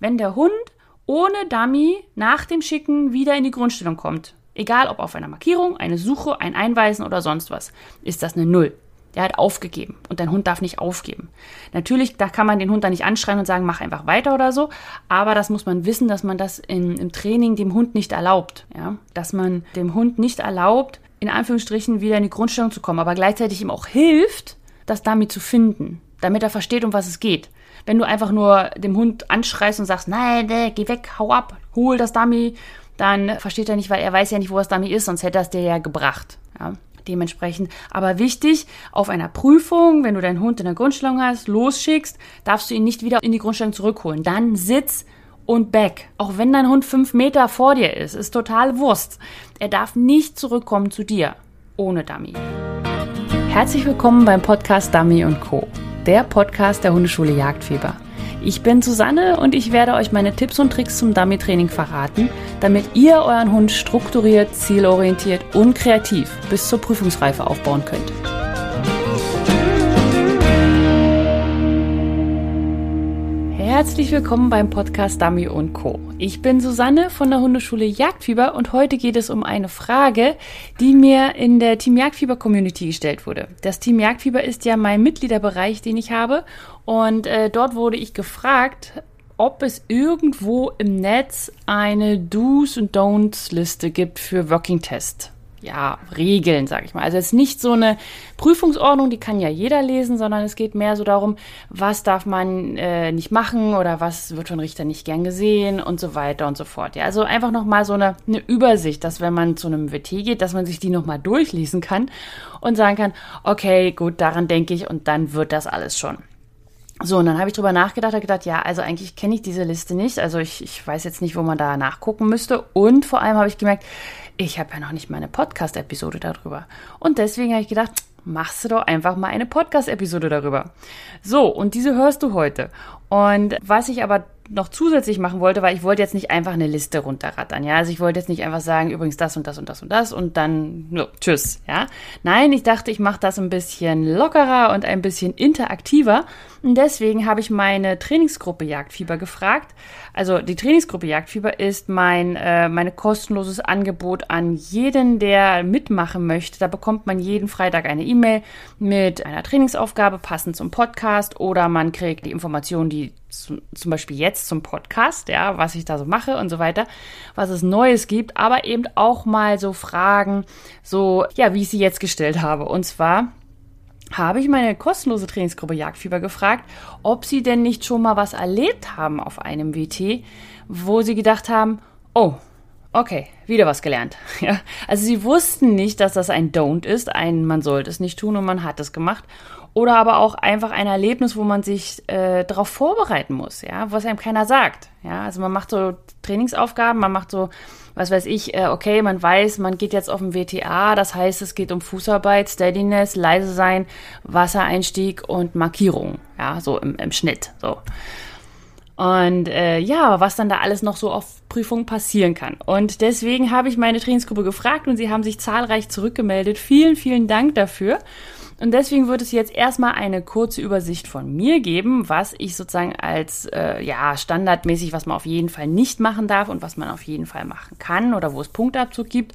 wenn der Hund ohne Dummy nach dem Schicken wieder in die Grundstellung kommt. Egal ob auf einer Markierung, eine Suche, ein Einweisen oder sonst was, ist das eine Null. Der hat aufgegeben und dein Hund darf nicht aufgeben. Natürlich, da kann man den Hund dann nicht anschreien und sagen, mach einfach weiter oder so, aber das muss man wissen, dass man das in, im Training dem Hund nicht erlaubt. Ja? Dass man dem Hund nicht erlaubt, in Anführungsstrichen wieder in die Grundstellung zu kommen, aber gleichzeitig ihm auch hilft, das damit zu finden, damit er versteht, um was es geht. Wenn du einfach nur dem Hund anschreist und sagst, nein, nee, geh weg, hau ab, hol das Dummy, dann versteht er nicht, weil er weiß ja nicht, wo das Dummy ist, sonst hätte er es dir ja gebracht. Ja, dementsprechend. Aber wichtig, auf einer Prüfung, wenn du deinen Hund in der Grundstellung hast, losschickst, darfst du ihn nicht wieder in die Grundstellung zurückholen. Dann sitz und back. Auch wenn dein Hund fünf Meter vor dir ist, ist total Wurst. Er darf nicht zurückkommen zu dir ohne Dummy. Herzlich willkommen beim Podcast Dummy und Co. Der Podcast der Hundeschule Jagdfieber. Ich bin Susanne und ich werde euch meine Tipps und Tricks zum Dummy-Training verraten, damit ihr euren Hund strukturiert, zielorientiert und kreativ bis zur Prüfungsreife aufbauen könnt. Herzlich willkommen beim Podcast Dummy und Co. Ich bin Susanne von der Hundeschule Jagdfieber und heute geht es um eine Frage, die mir in der Team Jagdfieber Community gestellt wurde. Das Team Jagdfieber ist ja mein Mitgliederbereich, den ich habe und äh, dort wurde ich gefragt, ob es irgendwo im Netz eine Do's und Don'ts Liste gibt für Working Test ja, Regeln, sag ich mal. Also es ist nicht so eine Prüfungsordnung, die kann ja jeder lesen, sondern es geht mehr so darum, was darf man äh, nicht machen oder was wird von Richter nicht gern gesehen und so weiter und so fort. Ja, also einfach nochmal so eine, eine Übersicht, dass wenn man zu einem WT geht, dass man sich die nochmal durchlesen kann und sagen kann, okay, gut, daran denke ich und dann wird das alles schon. So, und dann habe ich drüber nachgedacht, habe gedacht, ja, also eigentlich kenne ich diese Liste nicht. Also ich, ich weiß jetzt nicht, wo man da nachgucken müsste. Und vor allem habe ich gemerkt, ich habe ja noch nicht mal eine Podcast-Episode darüber. Und deswegen habe ich gedacht, machst du doch einfach mal eine Podcast-Episode darüber. So, und diese hörst du heute. Und was ich aber noch zusätzlich machen wollte, weil ich wollte jetzt nicht einfach eine Liste runterrattern, ja. Also ich wollte jetzt nicht einfach sagen, übrigens das und das und das und das und dann no, tschüss, ja. Nein, ich dachte, ich mache das ein bisschen lockerer und ein bisschen interaktiver. Und deswegen habe ich meine Trainingsgruppe Jagdfieber gefragt. Also die Trainingsgruppe Jagdfieber ist mein äh, meine kostenloses Angebot an jeden, der mitmachen möchte. Da bekommt man jeden Freitag eine E-Mail mit einer Trainingsaufgabe passend zum Podcast oder man kriegt die Informationen, die zum, Beispiel jetzt zum Podcast, ja, was ich da so mache und so weiter, was es Neues gibt, aber eben auch mal so Fragen, so, ja, wie ich sie jetzt gestellt habe. Und zwar habe ich meine kostenlose Trainingsgruppe Jagdfieber gefragt, ob sie denn nicht schon mal was erlebt haben auf einem WT, wo sie gedacht haben, oh, okay, wieder was gelernt. Ja, also sie wussten nicht, dass das ein Don't ist, ein man sollte es nicht tun und man hat es gemacht oder aber auch einfach ein Erlebnis, wo man sich äh, darauf vorbereiten muss, ja, was einem keiner sagt. Ja, also man macht so Trainingsaufgaben, man macht so, was weiß ich, äh, okay, man weiß, man geht jetzt auf den WTA, das heißt, es geht um Fußarbeit, Steadiness, leise sein, Wassereinstieg und Markierung, ja, so im, im Schnitt, so. Und äh, ja, was dann da alles noch so auf Prüfungen passieren kann. Und deswegen habe ich meine Trainingsgruppe gefragt und sie haben sich zahlreich zurückgemeldet. Vielen, vielen Dank dafür. Und deswegen wird es jetzt erstmal eine kurze Übersicht von mir geben, was ich sozusagen als äh, ja standardmäßig, was man auf jeden Fall nicht machen darf und was man auf jeden Fall machen kann oder wo es Punktabzug gibt.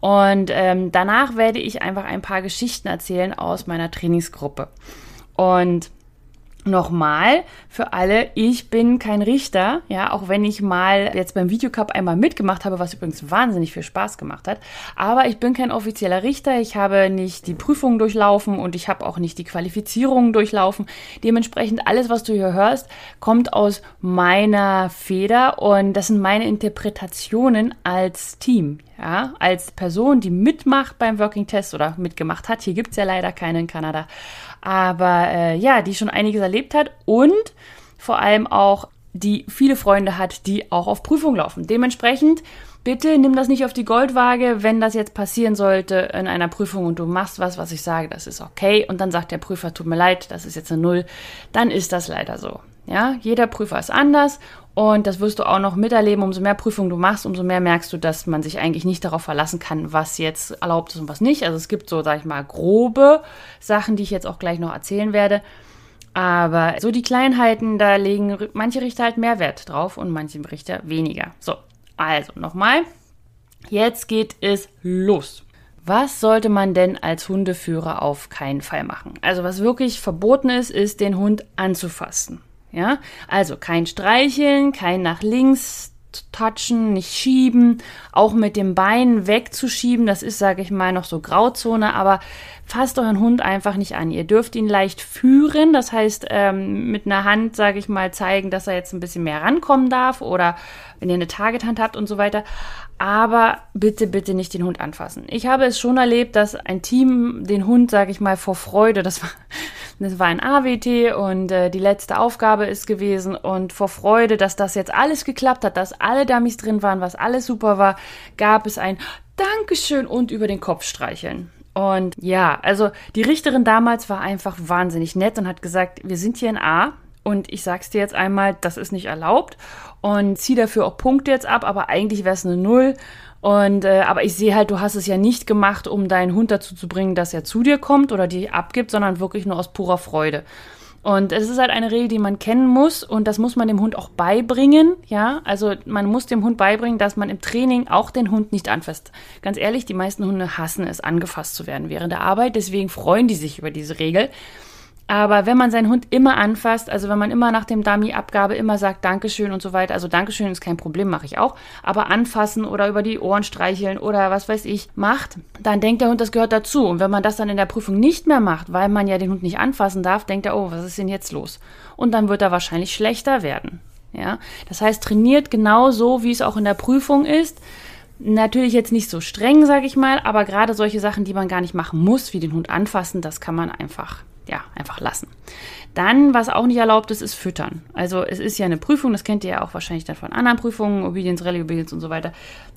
Und ähm, danach werde ich einfach ein paar Geschichten erzählen aus meiner Trainingsgruppe. Und Nochmal für alle, ich bin kein Richter, ja, auch wenn ich mal jetzt beim Videocup einmal mitgemacht habe, was übrigens wahnsinnig viel Spaß gemacht hat. Aber ich bin kein offizieller Richter, ich habe nicht die Prüfungen durchlaufen und ich habe auch nicht die Qualifizierungen durchlaufen. Dementsprechend alles, was du hier hörst, kommt aus meiner Feder und das sind meine Interpretationen als Team, ja, als Person, die mitmacht beim Working Test oder mitgemacht hat. Hier gibt's ja leider keine in Kanada aber äh, ja, die schon einiges erlebt hat und vor allem auch die viele Freunde hat, die auch auf Prüfung laufen. Dementsprechend bitte nimm das nicht auf die Goldwaage, wenn das jetzt passieren sollte in einer Prüfung und du machst was, was ich sage, das ist okay und dann sagt der Prüfer, tut mir leid, das ist jetzt eine Null, dann ist das leider so. Ja, jeder Prüfer ist anders und das wirst du auch noch miterleben. Umso mehr Prüfungen du machst, umso mehr merkst du, dass man sich eigentlich nicht darauf verlassen kann, was jetzt erlaubt ist und was nicht. Also es gibt so, sag ich mal, grobe Sachen, die ich jetzt auch gleich noch erzählen werde. Aber so die Kleinheiten, da legen manche Richter halt mehr Wert drauf und manche Richter weniger. So, also nochmal. Jetzt geht es los. Was sollte man denn als Hundeführer auf keinen Fall machen? Also was wirklich verboten ist, ist den Hund anzufassen. Ja, also kein Streicheln, kein nach links touchen, nicht schieben, auch mit dem Bein wegzuschieben, das ist, sage ich mal, noch so Grauzone, aber fasst euren Hund einfach nicht an. Ihr dürft ihn leicht führen, das heißt ähm, mit einer Hand, sage ich mal, zeigen, dass er jetzt ein bisschen mehr rankommen darf oder wenn ihr eine Targethand habt und so weiter. Aber bitte, bitte nicht den Hund anfassen. Ich habe es schon erlebt, dass ein Team den Hund, sage ich mal, vor Freude, das war das war ein AWT und äh, die letzte Aufgabe ist gewesen und vor Freude, dass das jetzt alles geklappt hat, dass alle Dummies drin waren, was alles super war, gab es ein Dankeschön und über den Kopf streicheln. Und ja, also die Richterin damals war einfach wahnsinnig nett und hat gesagt, wir sind hier in A und ich sag's dir jetzt einmal, das ist nicht erlaubt und zieh dafür auch Punkte jetzt ab, aber eigentlich wäre es eine Null und äh, aber ich sehe halt, du hast es ja nicht gemacht, um deinen Hund dazu zu bringen, dass er zu dir kommt oder dir abgibt, sondern wirklich nur aus purer Freude. Und es ist halt eine Regel, die man kennen muss und das muss man dem Hund auch beibringen, ja? Also man muss dem Hund beibringen, dass man im Training auch den Hund nicht anfasst. Ganz ehrlich, die meisten Hunde hassen es, angefasst zu werden während der Arbeit, deswegen freuen die sich über diese Regel. Aber wenn man seinen Hund immer anfasst, also wenn man immer nach dem Dummy-Abgabe immer sagt Dankeschön und so weiter, also Dankeschön ist kein Problem, mache ich auch, aber anfassen oder über die Ohren streicheln oder was weiß ich macht, dann denkt der Hund, das gehört dazu. Und wenn man das dann in der Prüfung nicht mehr macht, weil man ja den Hund nicht anfassen darf, denkt er, oh, was ist denn jetzt los? Und dann wird er wahrscheinlich schlechter werden. Ja, das heißt, trainiert genau so, wie es auch in der Prüfung ist. Natürlich jetzt nicht so streng, sage ich mal, aber gerade solche Sachen, die man gar nicht machen muss, wie den Hund anfassen, das kann man einfach ja, einfach lassen. Dann, was auch nicht erlaubt ist, ist Füttern. Also es ist ja eine Prüfung, das kennt ihr ja auch wahrscheinlich dann von anderen Prüfungen, Obedience, Rallye Obedience und so weiter.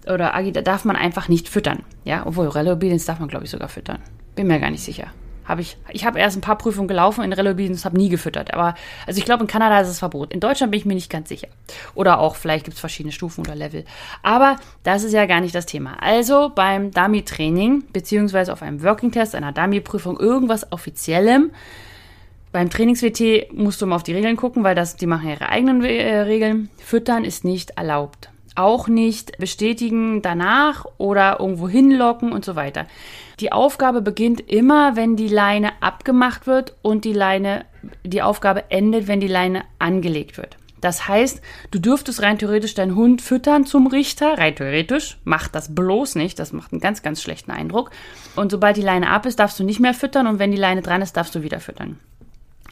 Oder Agi, da darf man einfach nicht füttern. Ja, obwohl Rallye Obedience darf man, glaube ich, sogar füttern. Bin mir gar nicht sicher. Habe ich, ich habe erst ein paar Prüfungen gelaufen in Obedience, habe nie gefüttert. Aber, also ich glaube, in Kanada ist es verboten. In Deutschland bin ich mir nicht ganz sicher. Oder auch, vielleicht gibt es verschiedene Stufen oder Level. Aber das ist ja gar nicht das Thema. Also beim Dummy-Training, beziehungsweise auf einem Working-Test, einer Dummy-Prüfung, irgendwas Offiziellem, beim Trainings-WT musst du mal auf die Regeln gucken, weil das, die machen ihre eigenen äh, Regeln. Füttern ist nicht erlaubt. Auch nicht bestätigen danach oder irgendwo hinlocken und so weiter. Die Aufgabe beginnt immer, wenn die Leine abgemacht wird und die Leine, die Aufgabe endet, wenn die Leine angelegt wird. Das heißt, du dürftest rein theoretisch deinen Hund füttern zum Richter, rein theoretisch. Mach das bloß nicht, das macht einen ganz, ganz schlechten Eindruck. Und sobald die Leine ab ist, darfst du nicht mehr füttern und wenn die Leine dran ist, darfst du wieder füttern.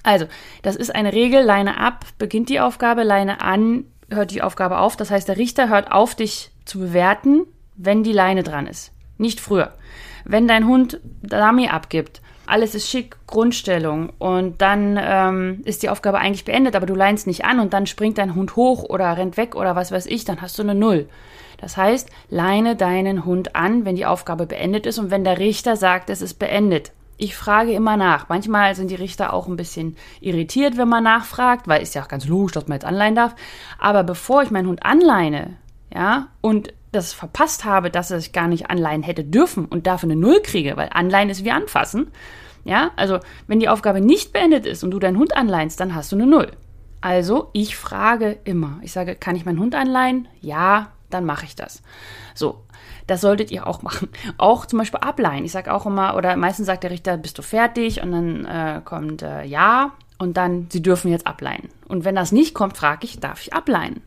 Also, das ist eine Regel, Leine ab, beginnt die Aufgabe, Leine an, hört die Aufgabe auf. Das heißt, der Richter hört auf, dich zu bewerten, wenn die Leine dran ist. Nicht früher. Wenn dein Hund Dummy abgibt, alles ist schick, Grundstellung und dann ähm, ist die Aufgabe eigentlich beendet, aber du leinst nicht an und dann springt dein Hund hoch oder rennt weg oder was weiß ich, dann hast du eine Null. Das heißt, leine deinen Hund an, wenn die Aufgabe beendet ist und wenn der Richter sagt, es ist beendet ich frage immer nach. Manchmal sind die Richter auch ein bisschen irritiert, wenn man nachfragt, weil ist ja auch ganz logisch, dass man jetzt anleihen darf. Aber bevor ich meinen Hund anleine, ja, und das verpasst habe, dass ich gar nicht anleihen hätte dürfen und dafür eine Null kriege, weil anleihen ist wie anfassen. Ja, also wenn die Aufgabe nicht beendet ist und du deinen Hund anleinst, dann hast du eine Null. Also ich frage immer. Ich sage, kann ich meinen Hund anleihen? Ja, dann mache ich das. So, das solltet ihr auch machen. Auch zum Beispiel ableihen. Ich sage auch immer, oder meistens sagt der Richter, bist du fertig? Und dann äh, kommt äh, ja und dann, sie dürfen jetzt ableihen. Und wenn das nicht kommt, frage ich, darf ich ableihen?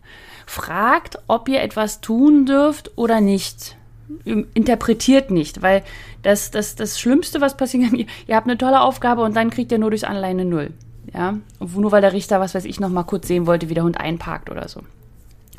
Fragt, ob ihr etwas tun dürft oder nicht. Interpretiert nicht, weil das, das, das Schlimmste, was passieren kann, ihr, ihr habt eine tolle Aufgabe und dann kriegt ihr nur durchs Anleihen eine Null. Ja, nur weil der Richter, was weiß ich, noch mal kurz sehen wollte, wie der Hund einparkt oder so.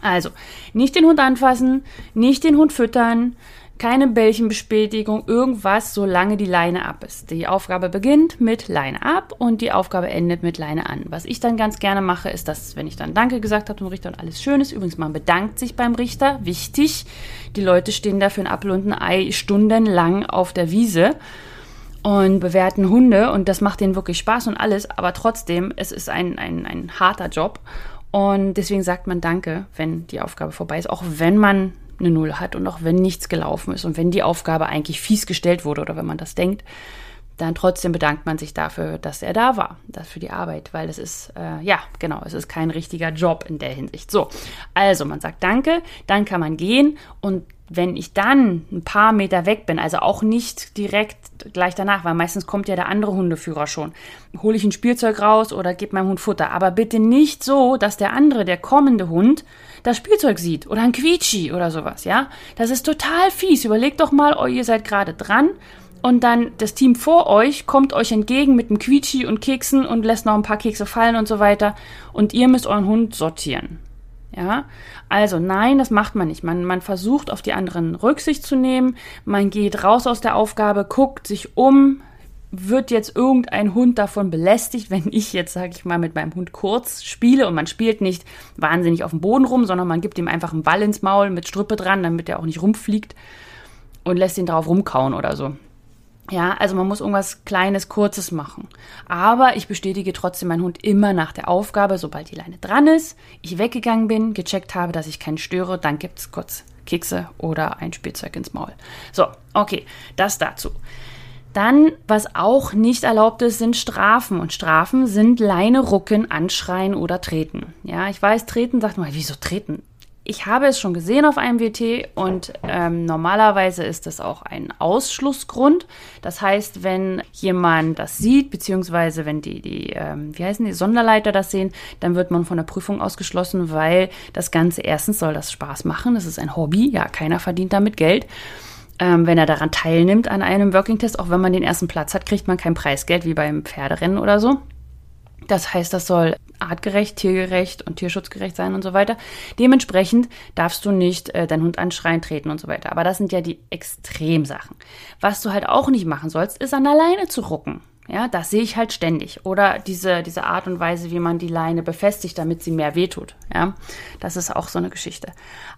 Also, nicht den Hund anfassen, nicht den Hund füttern, keine Bällchenbestätigung, irgendwas, solange die Leine ab ist. Die Aufgabe beginnt mit Leine ab und die Aufgabe endet mit Leine an. Was ich dann ganz gerne mache, ist, dass, wenn ich dann Danke gesagt habe zum Richter und alles schön ist, übrigens, man bedankt sich beim Richter, wichtig. Die Leute stehen da für ein Apfel und ein Ei stundenlang auf der Wiese und bewerten Hunde und das macht denen wirklich Spaß und alles, aber trotzdem, es ist ein, ein, ein harter Job und deswegen sagt man Danke, wenn die Aufgabe vorbei ist, auch wenn man eine Null hat und auch wenn nichts gelaufen ist und wenn die Aufgabe eigentlich fies gestellt wurde oder wenn man das denkt, dann trotzdem bedankt man sich dafür, dass er da war, das für die Arbeit, weil es ist, äh, ja, genau, es ist kein richtiger Job in der Hinsicht. So, also man sagt Danke, dann kann man gehen und wenn ich dann ein paar Meter weg bin, also auch nicht direkt gleich danach, weil meistens kommt ja der andere Hundeführer schon, hole ich ein Spielzeug raus oder gebe meinem Hund Futter. Aber bitte nicht so, dass der andere, der kommende Hund, das Spielzeug sieht oder ein Quietschi oder sowas, ja? Das ist total fies. Überlegt doch mal, oh, ihr seid gerade dran und dann das Team vor euch kommt euch entgegen mit einem Quietschi und Keksen und lässt noch ein paar Kekse fallen und so weiter und ihr müsst euren Hund sortieren. Ja, also nein, das macht man nicht. Man, man versucht auf die anderen Rücksicht zu nehmen. Man geht raus aus der Aufgabe, guckt sich um. Wird jetzt irgendein Hund davon belästigt, wenn ich jetzt, sage ich mal, mit meinem Hund kurz spiele und man spielt nicht wahnsinnig auf dem Boden rum, sondern man gibt ihm einfach einen Ball ins Maul mit Strippe dran, damit er auch nicht rumfliegt und lässt ihn darauf rumkauen oder so. Ja, also man muss irgendwas Kleines, Kurzes machen. Aber ich bestätige trotzdem meinen Hund immer nach der Aufgabe, sobald die Leine dran ist, ich weggegangen bin, gecheckt habe, dass ich keinen störe, dann gibt's kurz Kekse oder ein Spielzeug ins Maul. So, okay, das dazu. Dann, was auch nicht erlaubt ist, sind Strafen. Und Strafen sind Leine rucken, anschreien oder treten. Ja, ich weiß, treten sagt man, wieso treten? Ich habe es schon gesehen auf einem WT und ähm, normalerweise ist das auch ein Ausschlussgrund. Das heißt, wenn jemand das sieht, beziehungsweise wenn die, die ähm, wie heißen die, Sonderleiter das sehen, dann wird man von der Prüfung ausgeschlossen, weil das Ganze erstens soll das Spaß machen. Das ist ein Hobby, ja, keiner verdient damit Geld. Ähm, wenn er daran teilnimmt an einem Working Test, auch wenn man den ersten Platz hat, kriegt man kein Preisgeld wie beim Pferderennen oder so. Das heißt, das soll artgerecht, tiergerecht und tierschutzgerecht sein und so weiter. Dementsprechend darfst du nicht äh, deinen Hund anschreien, treten und so weiter. Aber das sind ja die Extremsachen. Was du halt auch nicht machen sollst, ist an der Leine zu rucken. Ja, das sehe ich halt ständig. Oder diese, diese Art und Weise, wie man die Leine befestigt, damit sie mehr wehtut. Ja, das ist auch so eine Geschichte.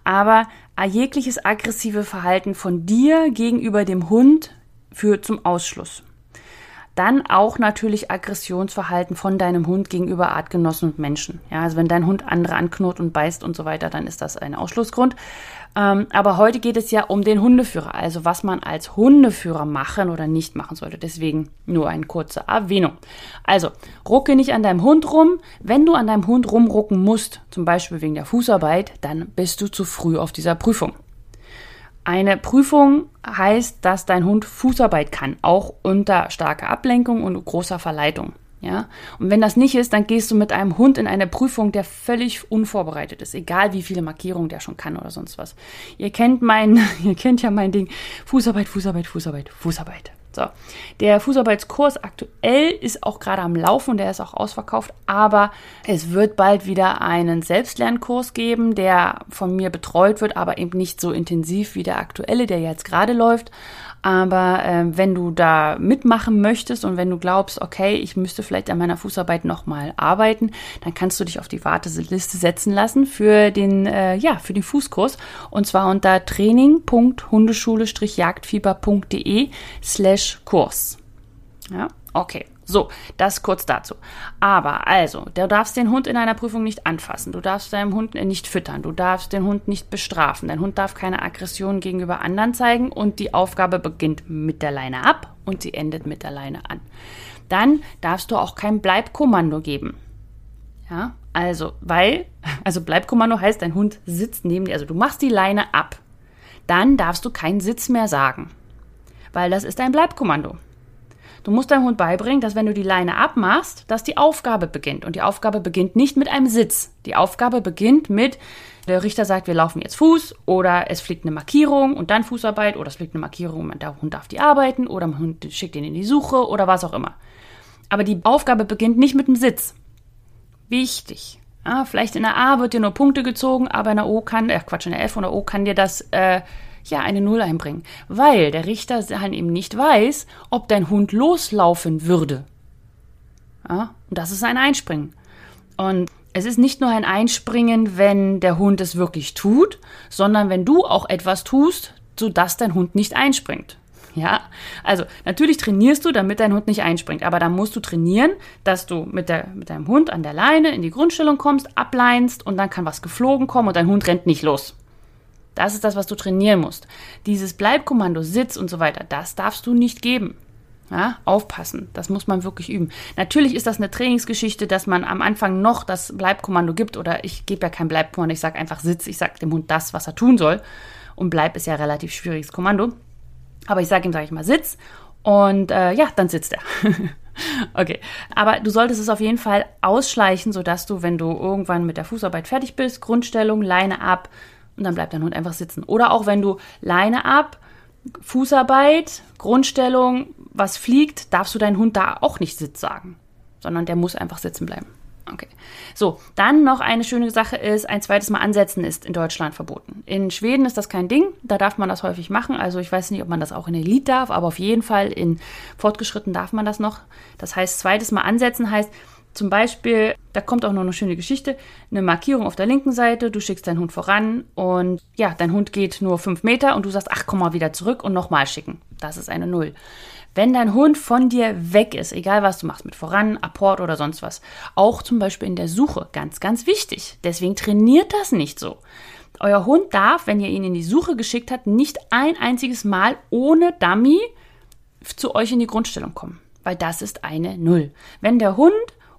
Aber jegliches aggressive Verhalten von dir gegenüber dem Hund führt zum Ausschluss. Dann auch natürlich Aggressionsverhalten von deinem Hund gegenüber Artgenossen und Menschen. Ja, also wenn dein Hund andere anknurrt und beißt und so weiter, dann ist das ein Ausschlussgrund. Ähm, aber heute geht es ja um den Hundeführer, also was man als Hundeführer machen oder nicht machen sollte. Deswegen nur eine kurze Erwähnung. Also, rucke nicht an deinem Hund rum. Wenn du an deinem Hund rumrucken musst, zum Beispiel wegen der Fußarbeit, dann bist du zu früh auf dieser Prüfung. Eine Prüfung heißt, dass dein Hund Fußarbeit kann, auch unter starker Ablenkung und großer Verleitung. Ja? Und wenn das nicht ist, dann gehst du mit einem Hund in eine Prüfung, der völlig unvorbereitet ist, egal wie viele Markierungen der schon kann oder sonst was. Ihr kennt mein, ihr kennt ja mein Ding. Fußarbeit, Fußarbeit, Fußarbeit, Fußarbeit. So, der Fußarbeitskurs aktuell ist auch gerade am Laufen, der ist auch ausverkauft, aber es wird bald wieder einen Selbstlernkurs geben, der von mir betreut wird, aber eben nicht so intensiv wie der aktuelle, der jetzt gerade läuft. Aber äh, wenn du da mitmachen möchtest und wenn du glaubst, okay, ich müsste vielleicht an meiner Fußarbeit nochmal arbeiten, dann kannst du dich auf die Warteliste setzen lassen für den, äh, ja, für den Fußkurs. Und zwar unter training.hundeschule-jagdfieber.de slash Kurs. Ja, okay. So, das kurz dazu. Aber also, du darfst den Hund in einer Prüfung nicht anfassen, du darfst deinem Hund nicht füttern, du darfst den Hund nicht bestrafen, dein Hund darf keine Aggression gegenüber anderen zeigen und die Aufgabe beginnt mit der Leine ab und sie endet mit der Leine an. Dann darfst du auch kein Bleibkommando geben. Ja, also, weil, also Bleibkommando heißt, dein Hund sitzt neben dir, also du machst die Leine ab. Dann darfst du keinen Sitz mehr sagen, weil das ist ein Bleibkommando. Du musst deinem Hund beibringen, dass wenn du die Leine abmachst, dass die Aufgabe beginnt. Und die Aufgabe beginnt nicht mit einem Sitz. Die Aufgabe beginnt mit, der Richter sagt, wir laufen jetzt Fuß oder es fliegt eine Markierung und dann Fußarbeit oder es fliegt eine Markierung und der Hund darf die arbeiten oder der Hund schickt ihn in die Suche oder was auch immer. Aber die Aufgabe beginnt nicht mit dem Sitz. Wichtig. Ja, vielleicht in der A wird dir nur Punkte gezogen, aber in der O kann, äh Quatsch, in der F und der O kann dir das äh, ja eine Null einbringen, weil der Richter dann eben nicht weiß, ob dein Hund loslaufen würde. Ja, und das ist ein Einspringen. Und es ist nicht nur ein Einspringen, wenn der Hund es wirklich tut, sondern wenn du auch etwas tust, sodass dein Hund nicht einspringt. Ja, also natürlich trainierst du, damit dein Hund nicht einspringt, aber dann musst du trainieren, dass du mit, der, mit deinem Hund an der Leine in die Grundstellung kommst, ableinst und dann kann was geflogen kommen und dein Hund rennt nicht los. Das ist das, was du trainieren musst. Dieses Bleibkommando, Sitz und so weiter, das darfst du nicht geben. Ja, aufpassen, das muss man wirklich üben. Natürlich ist das eine Trainingsgeschichte, dass man am Anfang noch das Bleibkommando gibt oder ich gebe ja kein Bleibkommando, ich sage einfach Sitz, ich sage dem Hund das, was er tun soll. Und Bleib ist ja relativ schwieriges Kommando. Aber ich sage ihm, sage ich mal, Sitz und äh, ja, dann sitzt er. okay, aber du solltest es auf jeden Fall ausschleichen, sodass du, wenn du irgendwann mit der Fußarbeit fertig bist, Grundstellung, Leine ab und dann bleibt dein Hund einfach sitzen. Oder auch wenn du Leine ab, Fußarbeit, Grundstellung, was fliegt, darfst du deinen Hund da auch nicht Sitz sagen, sondern der muss einfach sitzen bleiben. Okay. So, dann noch eine schöne Sache ist, ein zweites Mal ansetzen ist in Deutschland verboten. In Schweden ist das kein Ding, da darf man das häufig machen. Also ich weiß nicht, ob man das auch in Elite darf, aber auf jeden Fall in Fortgeschritten darf man das noch. Das heißt, zweites Mal ansetzen heißt, zum Beispiel, da kommt auch noch eine schöne Geschichte, eine Markierung auf der linken Seite, du schickst deinen Hund voran und ja, dein Hund geht nur fünf Meter und du sagst, ach, komm mal wieder zurück und nochmal schicken. Das ist eine Null. Wenn dein Hund von dir weg ist, egal was du machst, mit voran, Apport oder sonst was, auch zum Beispiel in der Suche, ganz, ganz wichtig. Deswegen trainiert das nicht so. Euer Hund darf, wenn ihr ihn in die Suche geschickt habt, nicht ein einziges Mal ohne Dummy zu euch in die Grundstellung kommen, weil das ist eine Null. Wenn der Hund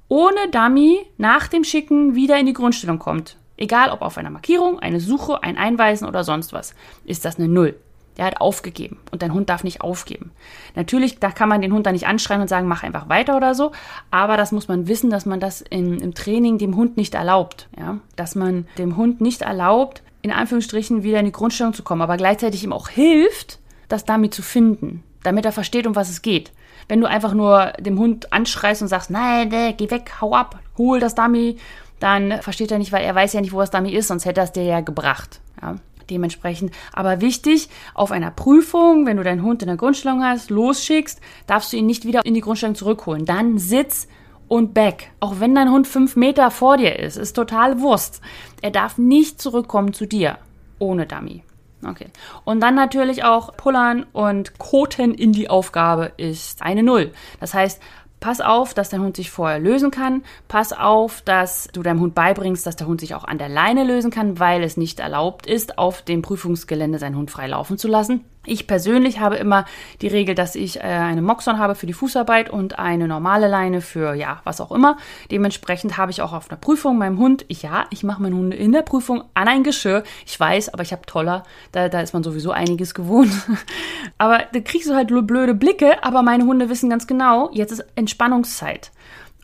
ohne Dummy nach dem Schicken wieder in die Grundstellung kommt. Egal ob auf einer Markierung, eine Suche, ein Einweisen oder sonst was, ist das eine Null. Der hat aufgegeben und dein Hund darf nicht aufgeben. Natürlich, da kann man den Hund dann nicht anschreien und sagen, mach einfach weiter oder so, aber das muss man wissen, dass man das in, im Training dem Hund nicht erlaubt. Ja? Dass man dem Hund nicht erlaubt, in Anführungsstrichen wieder in die Grundstellung zu kommen, aber gleichzeitig ihm auch hilft, das damit zu finden, damit er versteht, um was es geht. Wenn du einfach nur dem Hund anschreist und sagst, nein, nee, geh weg, hau ab, hol das Dummy, dann versteht er nicht, weil er weiß ja nicht, wo das Dummy ist, sonst hätte er es dir ja gebracht. Ja, dementsprechend. Aber wichtig, auf einer Prüfung, wenn du deinen Hund in der Grundstellung hast, losschickst, darfst du ihn nicht wieder in die Grundstellung zurückholen. Dann sitz und back. Auch wenn dein Hund fünf Meter vor dir ist, ist total Wurst. Er darf nicht zurückkommen zu dir ohne Dummy. Okay. Und dann natürlich auch Pullern und Koten in die Aufgabe ist eine Null. Das heißt, Pass auf, dass der Hund sich vorher lösen kann. Pass auf, dass du deinem Hund beibringst, dass der Hund sich auch an der Leine lösen kann, weil es nicht erlaubt ist, auf dem Prüfungsgelände seinen Hund frei laufen zu lassen. Ich persönlich habe immer die Regel, dass ich äh, eine Moxon habe für die Fußarbeit und eine normale Leine für ja, was auch immer. Dementsprechend habe ich auch auf einer Prüfung meinem Hund, ich, ja, ich mache meinen Hund in der Prüfung an ein Geschirr. Ich weiß, aber ich habe toller, da, da ist man sowieso einiges gewohnt. aber da kriegst du halt blöde Blicke, aber meine Hunde wissen ganz genau, jetzt ist Entspannungszeit.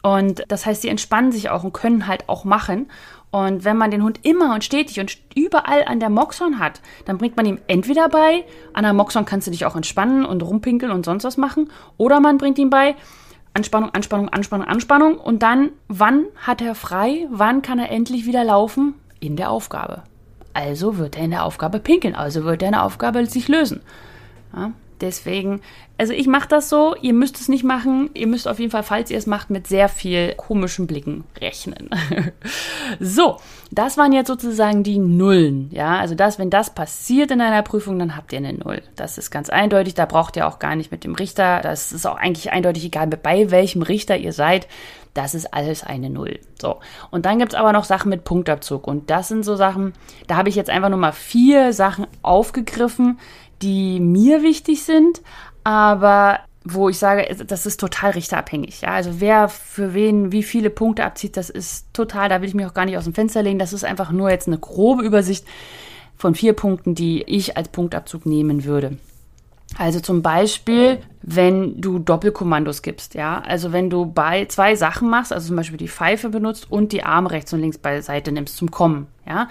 Und das heißt, sie entspannen sich auch und können halt auch machen. Und wenn man den Hund immer und stetig und überall an der Moxon hat, dann bringt man ihm entweder bei, an der Moxon kannst du dich auch entspannen und rumpinkeln und sonst was machen, oder man bringt ihm bei, Anspannung, Anspannung, Anspannung, Anspannung und dann, wann hat er frei, wann kann er endlich wieder laufen? In der Aufgabe. Also wird er in der Aufgabe pinkeln, also wird er in der Aufgabe sich lösen. Ja, Deswegen, also ich mache das so, ihr müsst es nicht machen. Ihr müsst auf jeden Fall, falls ihr es macht, mit sehr viel komischen Blicken rechnen. so, das waren jetzt sozusagen die Nullen. Ja, also das, wenn das passiert in einer Prüfung, dann habt ihr eine Null. Das ist ganz eindeutig. Da braucht ihr auch gar nicht mit dem Richter. Das ist auch eigentlich eindeutig egal, bei welchem Richter ihr seid. Das ist alles eine Null. So. Und dann gibt's aber noch Sachen mit Punktabzug. Und das sind so Sachen, da habe ich jetzt einfach nur mal vier Sachen aufgegriffen, die mir wichtig sind, aber wo ich sage, das ist total richterabhängig. Ja? Also wer für wen wie viele Punkte abzieht, das ist total, da will ich mich auch gar nicht aus dem Fenster legen. Das ist einfach nur jetzt eine grobe Übersicht von vier Punkten, die ich als Punktabzug nehmen würde. Also zum Beispiel, wenn du Doppelkommandos gibst, ja. Also wenn du bei zwei Sachen machst, also zum Beispiel die Pfeife benutzt und die Arme rechts und links beiseite nimmst zum Kommen, ja.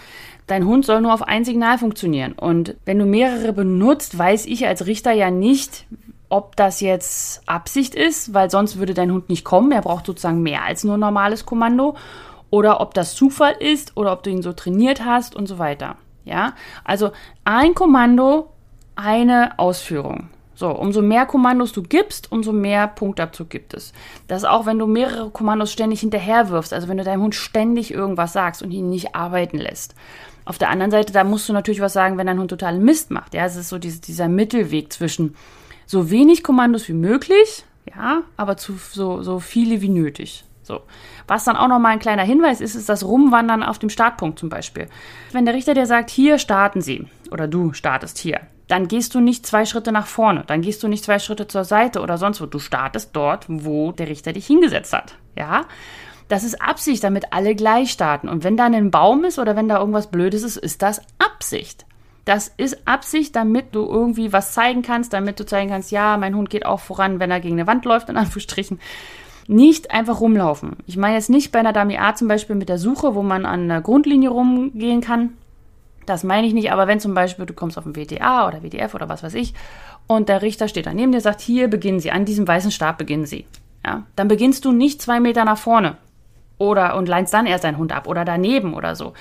Dein Hund soll nur auf ein Signal funktionieren. Und wenn du mehrere benutzt, weiß ich als Richter ja nicht, ob das jetzt Absicht ist, weil sonst würde dein Hund nicht kommen. Er braucht sozusagen mehr als nur ein normales Kommando. Oder ob das Zufall ist oder ob du ihn so trainiert hast und so weiter. Ja, also ein Kommando eine Ausführung. So, umso mehr Kommandos du gibst, umso mehr Punktabzug gibt es. Das auch, wenn du mehrere Kommandos ständig hinterher wirfst, also wenn du deinem Hund ständig irgendwas sagst und ihn nicht arbeiten lässt. Auf der anderen Seite, da musst du natürlich was sagen, wenn dein Hund total Mist macht. Ja, es ist so diese, dieser Mittelweg zwischen so wenig Kommandos wie möglich, ja, aber zu so, so viele wie nötig. So. Was dann auch nochmal ein kleiner Hinweis ist, ist das Rumwandern auf dem Startpunkt zum Beispiel. Wenn der Richter dir sagt, hier starten Sie, oder du startest hier, dann gehst du nicht zwei Schritte nach vorne, dann gehst du nicht zwei Schritte zur Seite oder sonst wo. Du startest dort, wo der Richter dich hingesetzt hat. Ja? Das ist Absicht, damit alle gleich starten. Und wenn da ein Baum ist oder wenn da irgendwas Blödes ist, ist das Absicht. Das ist Absicht, damit du irgendwie was zeigen kannst, damit du zeigen kannst, ja, mein Hund geht auch voran, wenn er gegen eine Wand läuft, in Anführungsstrichen. Nicht einfach rumlaufen. Ich meine jetzt nicht bei einer Dummy A zum Beispiel mit der Suche, wo man an der Grundlinie rumgehen kann. Das meine ich nicht, aber wenn zum Beispiel du kommst auf ein WTA oder WDF oder was weiß ich und der Richter steht daneben dir, sagt, hier beginnen Sie, an diesem weißen Stab beginnen Sie. Ja, dann beginnst du nicht zwei Meter nach vorne oder und leinst dann erst deinen Hund ab oder daneben oder so.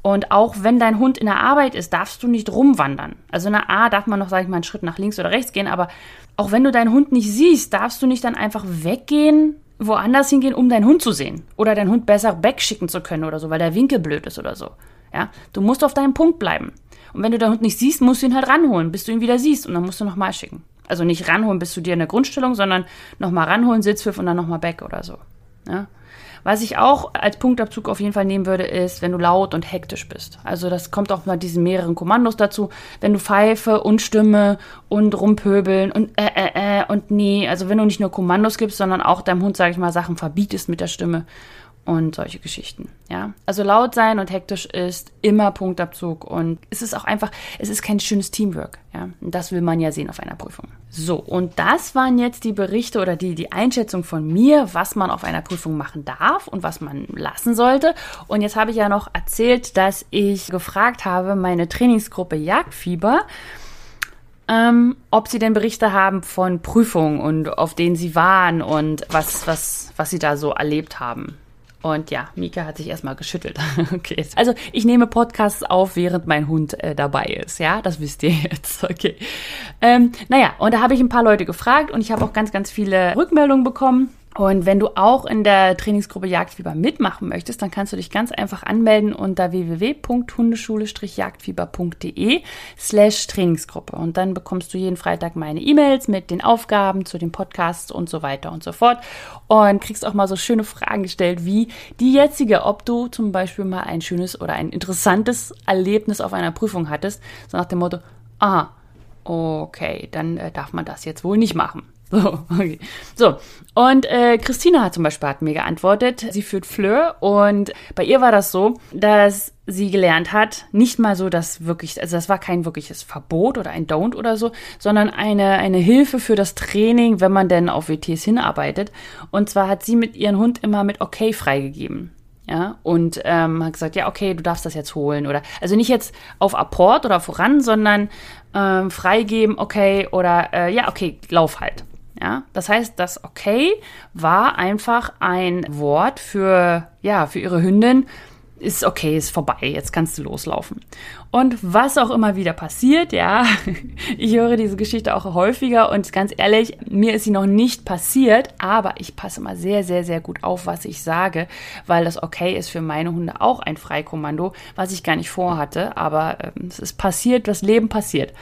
Und auch wenn dein Hund in der Arbeit ist, darfst du nicht rumwandern. Also in der A darf man noch, sag ich mal, einen Schritt nach links oder rechts gehen, aber auch wenn du deinen Hund nicht siehst, darfst du nicht dann einfach weggehen, woanders hingehen, um deinen Hund zu sehen. Oder deinen Hund besser wegschicken zu können oder so, weil der Winkel blöd ist oder so. Ja, du musst auf deinem Punkt bleiben. Und wenn du deinen Hund nicht siehst, musst du ihn halt ranholen, bis du ihn wieder siehst. Und dann musst du nochmal schicken. Also nicht ranholen bis zu dir in der Grundstellung, sondern nochmal ranholen, Sitzpfiff und dann nochmal back oder so. Ja? Was ich auch als Punktabzug auf jeden Fall nehmen würde, ist, wenn du laut und hektisch bist. Also das kommt auch mal diesen mehreren Kommandos dazu. Wenn du Pfeife und Stimme und rumpöbeln und äh, äh, äh und nee. Also wenn du nicht nur Kommandos gibst, sondern auch deinem Hund, sage ich mal, Sachen verbietest mit der Stimme und solche Geschichten. Ja, also laut sein und hektisch ist immer Punktabzug und es ist auch einfach, es ist kein schönes Teamwork. Ja, und das will man ja sehen auf einer Prüfung. So und das waren jetzt die Berichte oder die die Einschätzung von mir, was man auf einer Prüfung machen darf und was man lassen sollte. Und jetzt habe ich ja noch erzählt, dass ich gefragt habe, meine Trainingsgruppe Jagdfieber ähm, ob sie denn Berichte haben von Prüfungen und auf denen sie waren und was, was, was sie da so erlebt haben. Und ja, Mika hat sich erstmal geschüttelt. okay. Also ich nehme Podcasts auf, während mein Hund äh, dabei ist. Ja, das wisst ihr jetzt. Okay. Ähm, naja, und da habe ich ein paar Leute gefragt und ich habe auch ganz, ganz viele Rückmeldungen bekommen. Und wenn du auch in der Trainingsgruppe Jagdfieber mitmachen möchtest, dann kannst du dich ganz einfach anmelden unter www.hundeschule-jagdfieber.de slash Trainingsgruppe. Und dann bekommst du jeden Freitag meine E-Mails mit den Aufgaben zu den Podcasts und so weiter und so fort. Und kriegst auch mal so schöne Fragen gestellt wie die jetzige, ob du zum Beispiel mal ein schönes oder ein interessantes Erlebnis auf einer Prüfung hattest. So nach dem Motto, aha, okay, dann äh, darf man das jetzt wohl nicht machen. So, okay. So, und äh, Christina hat zum Beispiel hat mir geantwortet, sie führt Fleur und bei ihr war das so, dass sie gelernt hat, nicht mal so, dass wirklich, also das war kein wirkliches Verbot oder ein Don't oder so, sondern eine, eine Hilfe für das Training, wenn man denn auf WTs hinarbeitet. Und zwar hat sie mit ihren Hund immer mit Okay freigegeben. Ja, und ähm, hat gesagt, ja, okay, du darfst das jetzt holen. Oder also nicht jetzt auf Apport oder voran, sondern ähm, freigeben, okay, oder äh, ja, okay, lauf halt. Ja, das heißt, das okay war einfach ein Wort für, ja, für ihre Hündin. Ist okay, ist vorbei, jetzt kannst du loslaufen. Und was auch immer wieder passiert, ja, ich höre diese Geschichte auch häufiger und ganz ehrlich, mir ist sie noch nicht passiert, aber ich passe mal sehr, sehr, sehr gut auf, was ich sage, weil das okay ist für meine Hunde auch ein Freikommando, was ich gar nicht vorhatte, aber äh, es ist passiert, das Leben passiert.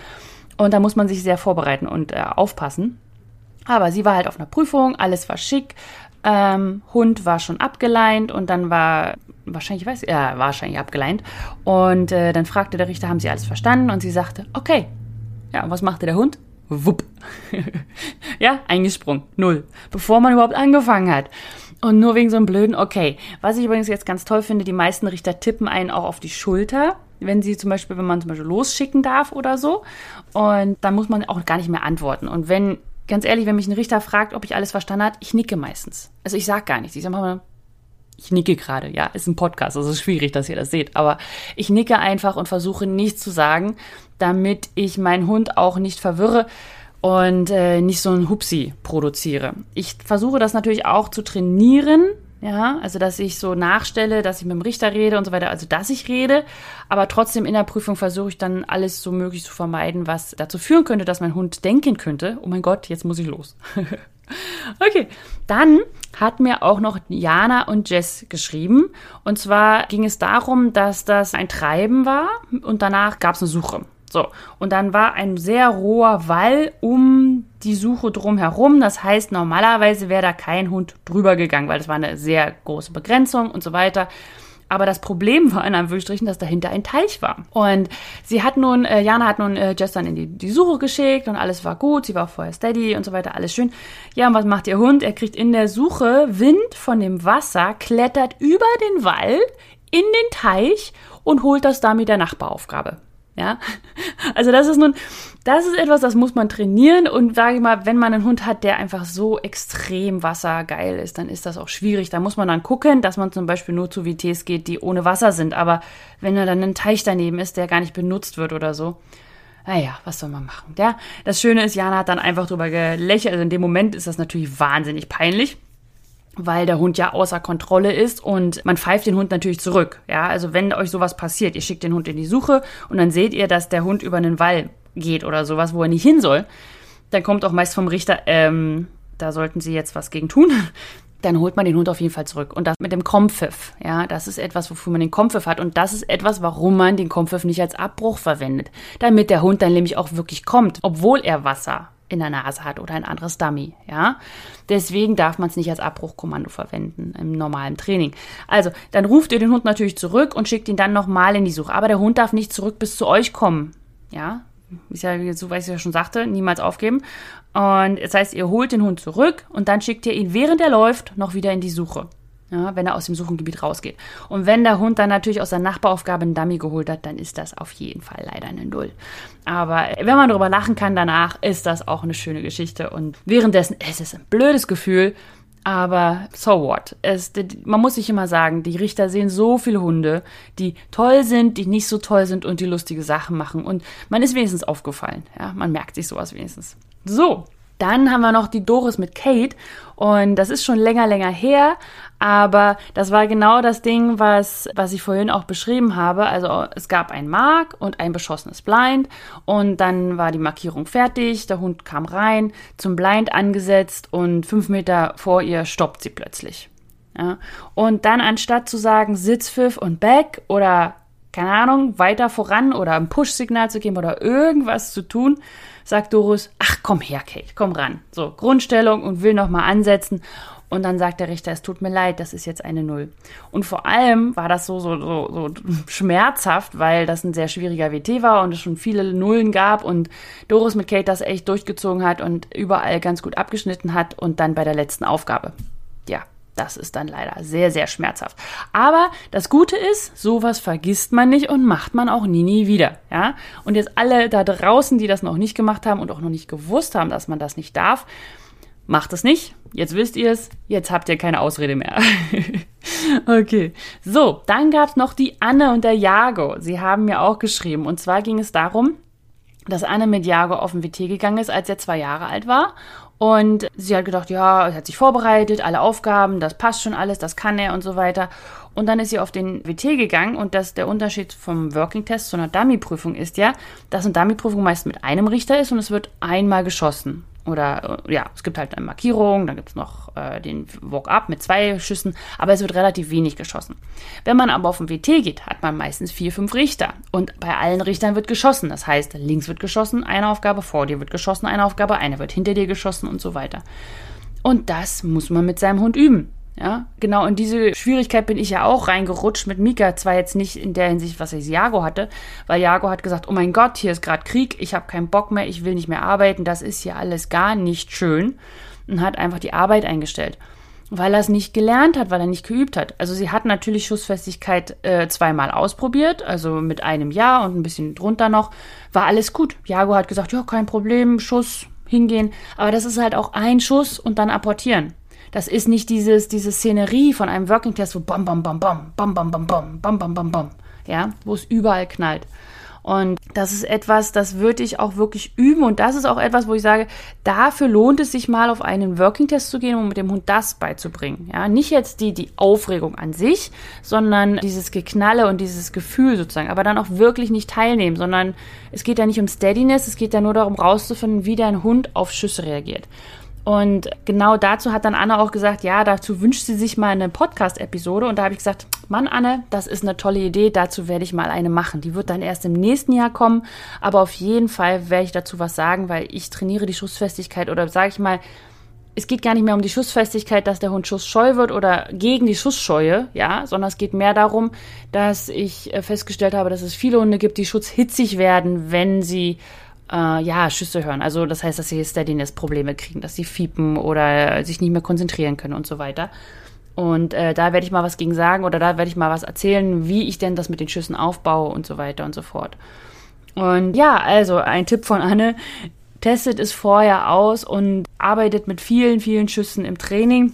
Und da muss man sich sehr vorbereiten und äh, aufpassen. Aber sie war halt auf einer Prüfung, alles war schick. Ähm, Hund war schon abgeleint und dann war wahrscheinlich, weiß ja, wahrscheinlich abgeleint. Und äh, dann fragte der Richter, haben Sie alles verstanden? Und sie sagte, okay. Ja, und was machte der Hund? Wupp. ja, eingesprungen. Null. Bevor man überhaupt angefangen hat. Und nur wegen so einem blöden Okay. Was ich übrigens jetzt ganz toll finde, die meisten Richter tippen einen auch auf die Schulter, wenn sie zum Beispiel, wenn man zum Beispiel losschicken darf oder so. Und dann muss man auch gar nicht mehr antworten. Und wenn ganz ehrlich, wenn mich ein Richter fragt, ob ich alles verstanden habe, ich nicke meistens. Also ich sag gar nichts. Ich sag mal, ich nicke gerade, ja, ist ein Podcast, also ist schwierig, dass ihr das seht, aber ich nicke einfach und versuche nichts zu sagen, damit ich meinen Hund auch nicht verwirre und äh, nicht so ein Hupsi produziere. Ich versuche das natürlich auch zu trainieren, ja, also dass ich so nachstelle, dass ich mit dem Richter rede und so weiter, also dass ich rede, aber trotzdem in der Prüfung versuche ich dann alles so möglich zu vermeiden, was dazu führen könnte, dass mein Hund denken könnte, oh mein Gott, jetzt muss ich los. okay, dann hat mir auch noch Jana und Jess geschrieben und zwar ging es darum, dass das ein Treiben war und danach gab es eine Suche. So, und dann war ein sehr roher Wall um die Suche drumherum. Das heißt, normalerweise wäre da kein Hund drüber gegangen, weil das war eine sehr große Begrenzung und so weiter. Aber das Problem war in Anführungsstrichen, dass dahinter ein Teich war. Und sie hat nun, äh, Jana hat nun äh, Jess in die, die Suche geschickt und alles war gut. Sie war vorher steady und so weiter, alles schön. Ja, und was macht ihr Hund? Er kriegt in der Suche Wind von dem Wasser, klettert über den Wall in den Teich und holt das damit der Nachbaraufgabe. Ja, also das ist nun, das ist etwas, das muss man trainieren und sage ich mal, wenn man einen Hund hat, der einfach so extrem wassergeil ist, dann ist das auch schwierig. Da muss man dann gucken, dass man zum Beispiel nur zu WTs geht, die ohne Wasser sind. Aber wenn da dann ein Teich daneben ist, der gar nicht benutzt wird oder so, naja, was soll man machen? Ja, das Schöne ist, Jana hat dann einfach drüber gelächelt. Also in dem Moment ist das natürlich wahnsinnig peinlich weil der Hund ja außer Kontrolle ist und man pfeift den Hund natürlich zurück. Ja, also wenn euch sowas passiert, ihr schickt den Hund in die Suche und dann seht ihr, dass der Hund über einen Wall geht oder sowas, wo er nicht hin soll, dann kommt auch meist vom Richter, ähm, da sollten Sie jetzt was gegen tun. Dann holt man den Hund auf jeden Fall zurück. Und das mit dem Kompfiff, ja, das ist etwas, wofür man den Kompfiff hat. Und das ist etwas, warum man den Kompfiff nicht als Abbruch verwendet. Damit der Hund dann nämlich auch wirklich kommt, obwohl er Wasser in der Nase hat oder ein anderes Dummy, ja. Deswegen darf man es nicht als Abbruchkommando verwenden im normalen Training. Also, dann ruft ihr den Hund natürlich zurück und schickt ihn dann nochmal in die Suche. Aber der Hund darf nicht zurück bis zu euch kommen, ja. Ist ja, so was ich ja schon sagte, niemals aufgeben. Und das heißt, ihr holt den Hund zurück und dann schickt ihr ihn, während er läuft, noch wieder in die Suche ja, wenn er aus dem Suchengebiet rausgeht. Und wenn der Hund dann natürlich aus der Nachbaraufgabe einen Dummy geholt hat, dann ist das auf jeden Fall leider eine Null. Aber wenn man darüber lachen kann danach, ist das auch eine schöne Geschichte. Und währenddessen es ist es ein blödes Gefühl, aber so what? Es, man muss sich immer sagen, die Richter sehen so viele Hunde, die toll sind, die nicht so toll sind und die lustige Sachen machen. Und man ist wenigstens aufgefallen. Ja, man merkt sich sowas wenigstens. So, dann haben wir noch die Doris mit Kate und das ist schon länger, länger her, aber das war genau das Ding, was, was ich vorhin auch beschrieben habe. Also es gab ein Mark und ein beschossenes Blind und dann war die Markierung fertig, der Hund kam rein, zum Blind angesetzt und fünf Meter vor ihr stoppt sie plötzlich. Ja. Und dann anstatt zu sagen Sitzpfiff und Back oder keine Ahnung, weiter voran oder ein Push-Signal zu geben oder irgendwas zu tun, sagt Doris, ach komm her, Kate, komm ran. So, Grundstellung und will nochmal ansetzen. Und dann sagt der Richter, es tut mir leid, das ist jetzt eine Null. Und vor allem war das so, so, so, so schmerzhaft, weil das ein sehr schwieriger WT war und es schon viele Nullen gab und Doris mit Kate das echt durchgezogen hat und überall ganz gut abgeschnitten hat und dann bei der letzten Aufgabe. Ja, das ist dann leider sehr, sehr schmerzhaft. Aber das Gute ist, sowas vergisst man nicht und macht man auch nie, nie wieder. Ja? Und jetzt alle da draußen, die das noch nicht gemacht haben und auch noch nicht gewusst haben, dass man das nicht darf, macht es nicht. Jetzt wisst ihr es. Jetzt habt ihr keine Ausrede mehr. okay. So, dann gab es noch die Anne und der Jago. Sie haben mir auch geschrieben. Und zwar ging es darum, dass Anne mit Jago auf den WT gegangen ist, als er zwei Jahre alt war und sie hat gedacht, ja, er hat sich vorbereitet, alle Aufgaben, das passt schon alles, das kann er und so weiter. Und dann ist sie auf den WT gegangen und das der Unterschied vom Working Test zu einer Dummy-Prüfung ist ja, dass eine Dummy-Prüfung meist mit einem Richter ist und es wird einmal geschossen. Oder äh, ja, es gibt halt eine Markierung, dann gibt es noch äh, den Walk-Up mit zwei Schüssen, aber es wird relativ wenig geschossen. Wenn man aber auf den WT geht, hat man meistens vier, fünf Richter. Und bei allen Richtern wird geschossen. Das heißt, links wird geschossen, eine Aufgabe, vor dir wird geschossen, eine Aufgabe, eine wird hinter dir geschossen und so weiter. Und das muss man mit seinem Hund üben. Ja, genau in diese Schwierigkeit bin ich ja auch reingerutscht mit Mika. Zwar jetzt nicht in der Hinsicht, was ich Jago hatte, weil Jago hat gesagt, oh mein Gott, hier ist gerade Krieg, ich habe keinen Bock mehr, ich will nicht mehr arbeiten, das ist hier alles gar nicht schön und hat einfach die Arbeit eingestellt, weil er es nicht gelernt hat, weil er nicht geübt hat. Also sie hat natürlich Schussfestigkeit äh, zweimal ausprobiert, also mit einem Jahr und ein bisschen drunter noch, war alles gut. Jago hat gesagt, ja, kein Problem, Schuss, hingehen, aber das ist halt auch ein Schuss und dann apportieren. Das ist nicht dieses, diese Szenerie von einem Working Test, wo bam, bam, bam, bam, bam, bam, bam, bam, bam, bam, bam, bam, ja, wo es überall knallt. Und das ist etwas, das würde ich auch wirklich üben. Und das ist auch etwas, wo ich sage, dafür lohnt es sich mal auf einen Working Test zu gehen, um mit dem Hund das beizubringen. Ja, nicht jetzt die, die Aufregung an sich, sondern dieses Geknalle und dieses Gefühl sozusagen. Aber dann auch wirklich nicht teilnehmen, sondern es geht ja nicht um Steadiness, es geht ja nur darum, rauszufinden, wie dein Hund auf Schüsse reagiert. Und genau dazu hat dann Anne auch gesagt, ja, dazu wünscht sie sich mal eine Podcast-Episode. Und da habe ich gesagt, Mann, Anne, das ist eine tolle Idee, dazu werde ich mal eine machen. Die wird dann erst im nächsten Jahr kommen, aber auf jeden Fall werde ich dazu was sagen, weil ich trainiere die Schussfestigkeit oder sage ich mal, es geht gar nicht mehr um die Schussfestigkeit, dass der Hund schussscheu wird oder gegen die Schussscheue, ja, sondern es geht mehr darum, dass ich äh, festgestellt habe, dass es viele Hunde gibt, die schutzhitzig werden, wenn sie äh, ja, Schüsse hören. Also das heißt, dass sie Steadiness Probleme kriegen, dass sie fiepen oder sich nicht mehr konzentrieren können und so weiter. Und äh, da werde ich mal was gegen sagen oder da werde ich mal was erzählen, wie ich denn das mit den Schüssen aufbaue und so weiter und so fort. Und ja, also ein Tipp von Anne, testet es vorher aus und arbeitet mit vielen, vielen Schüssen im Training.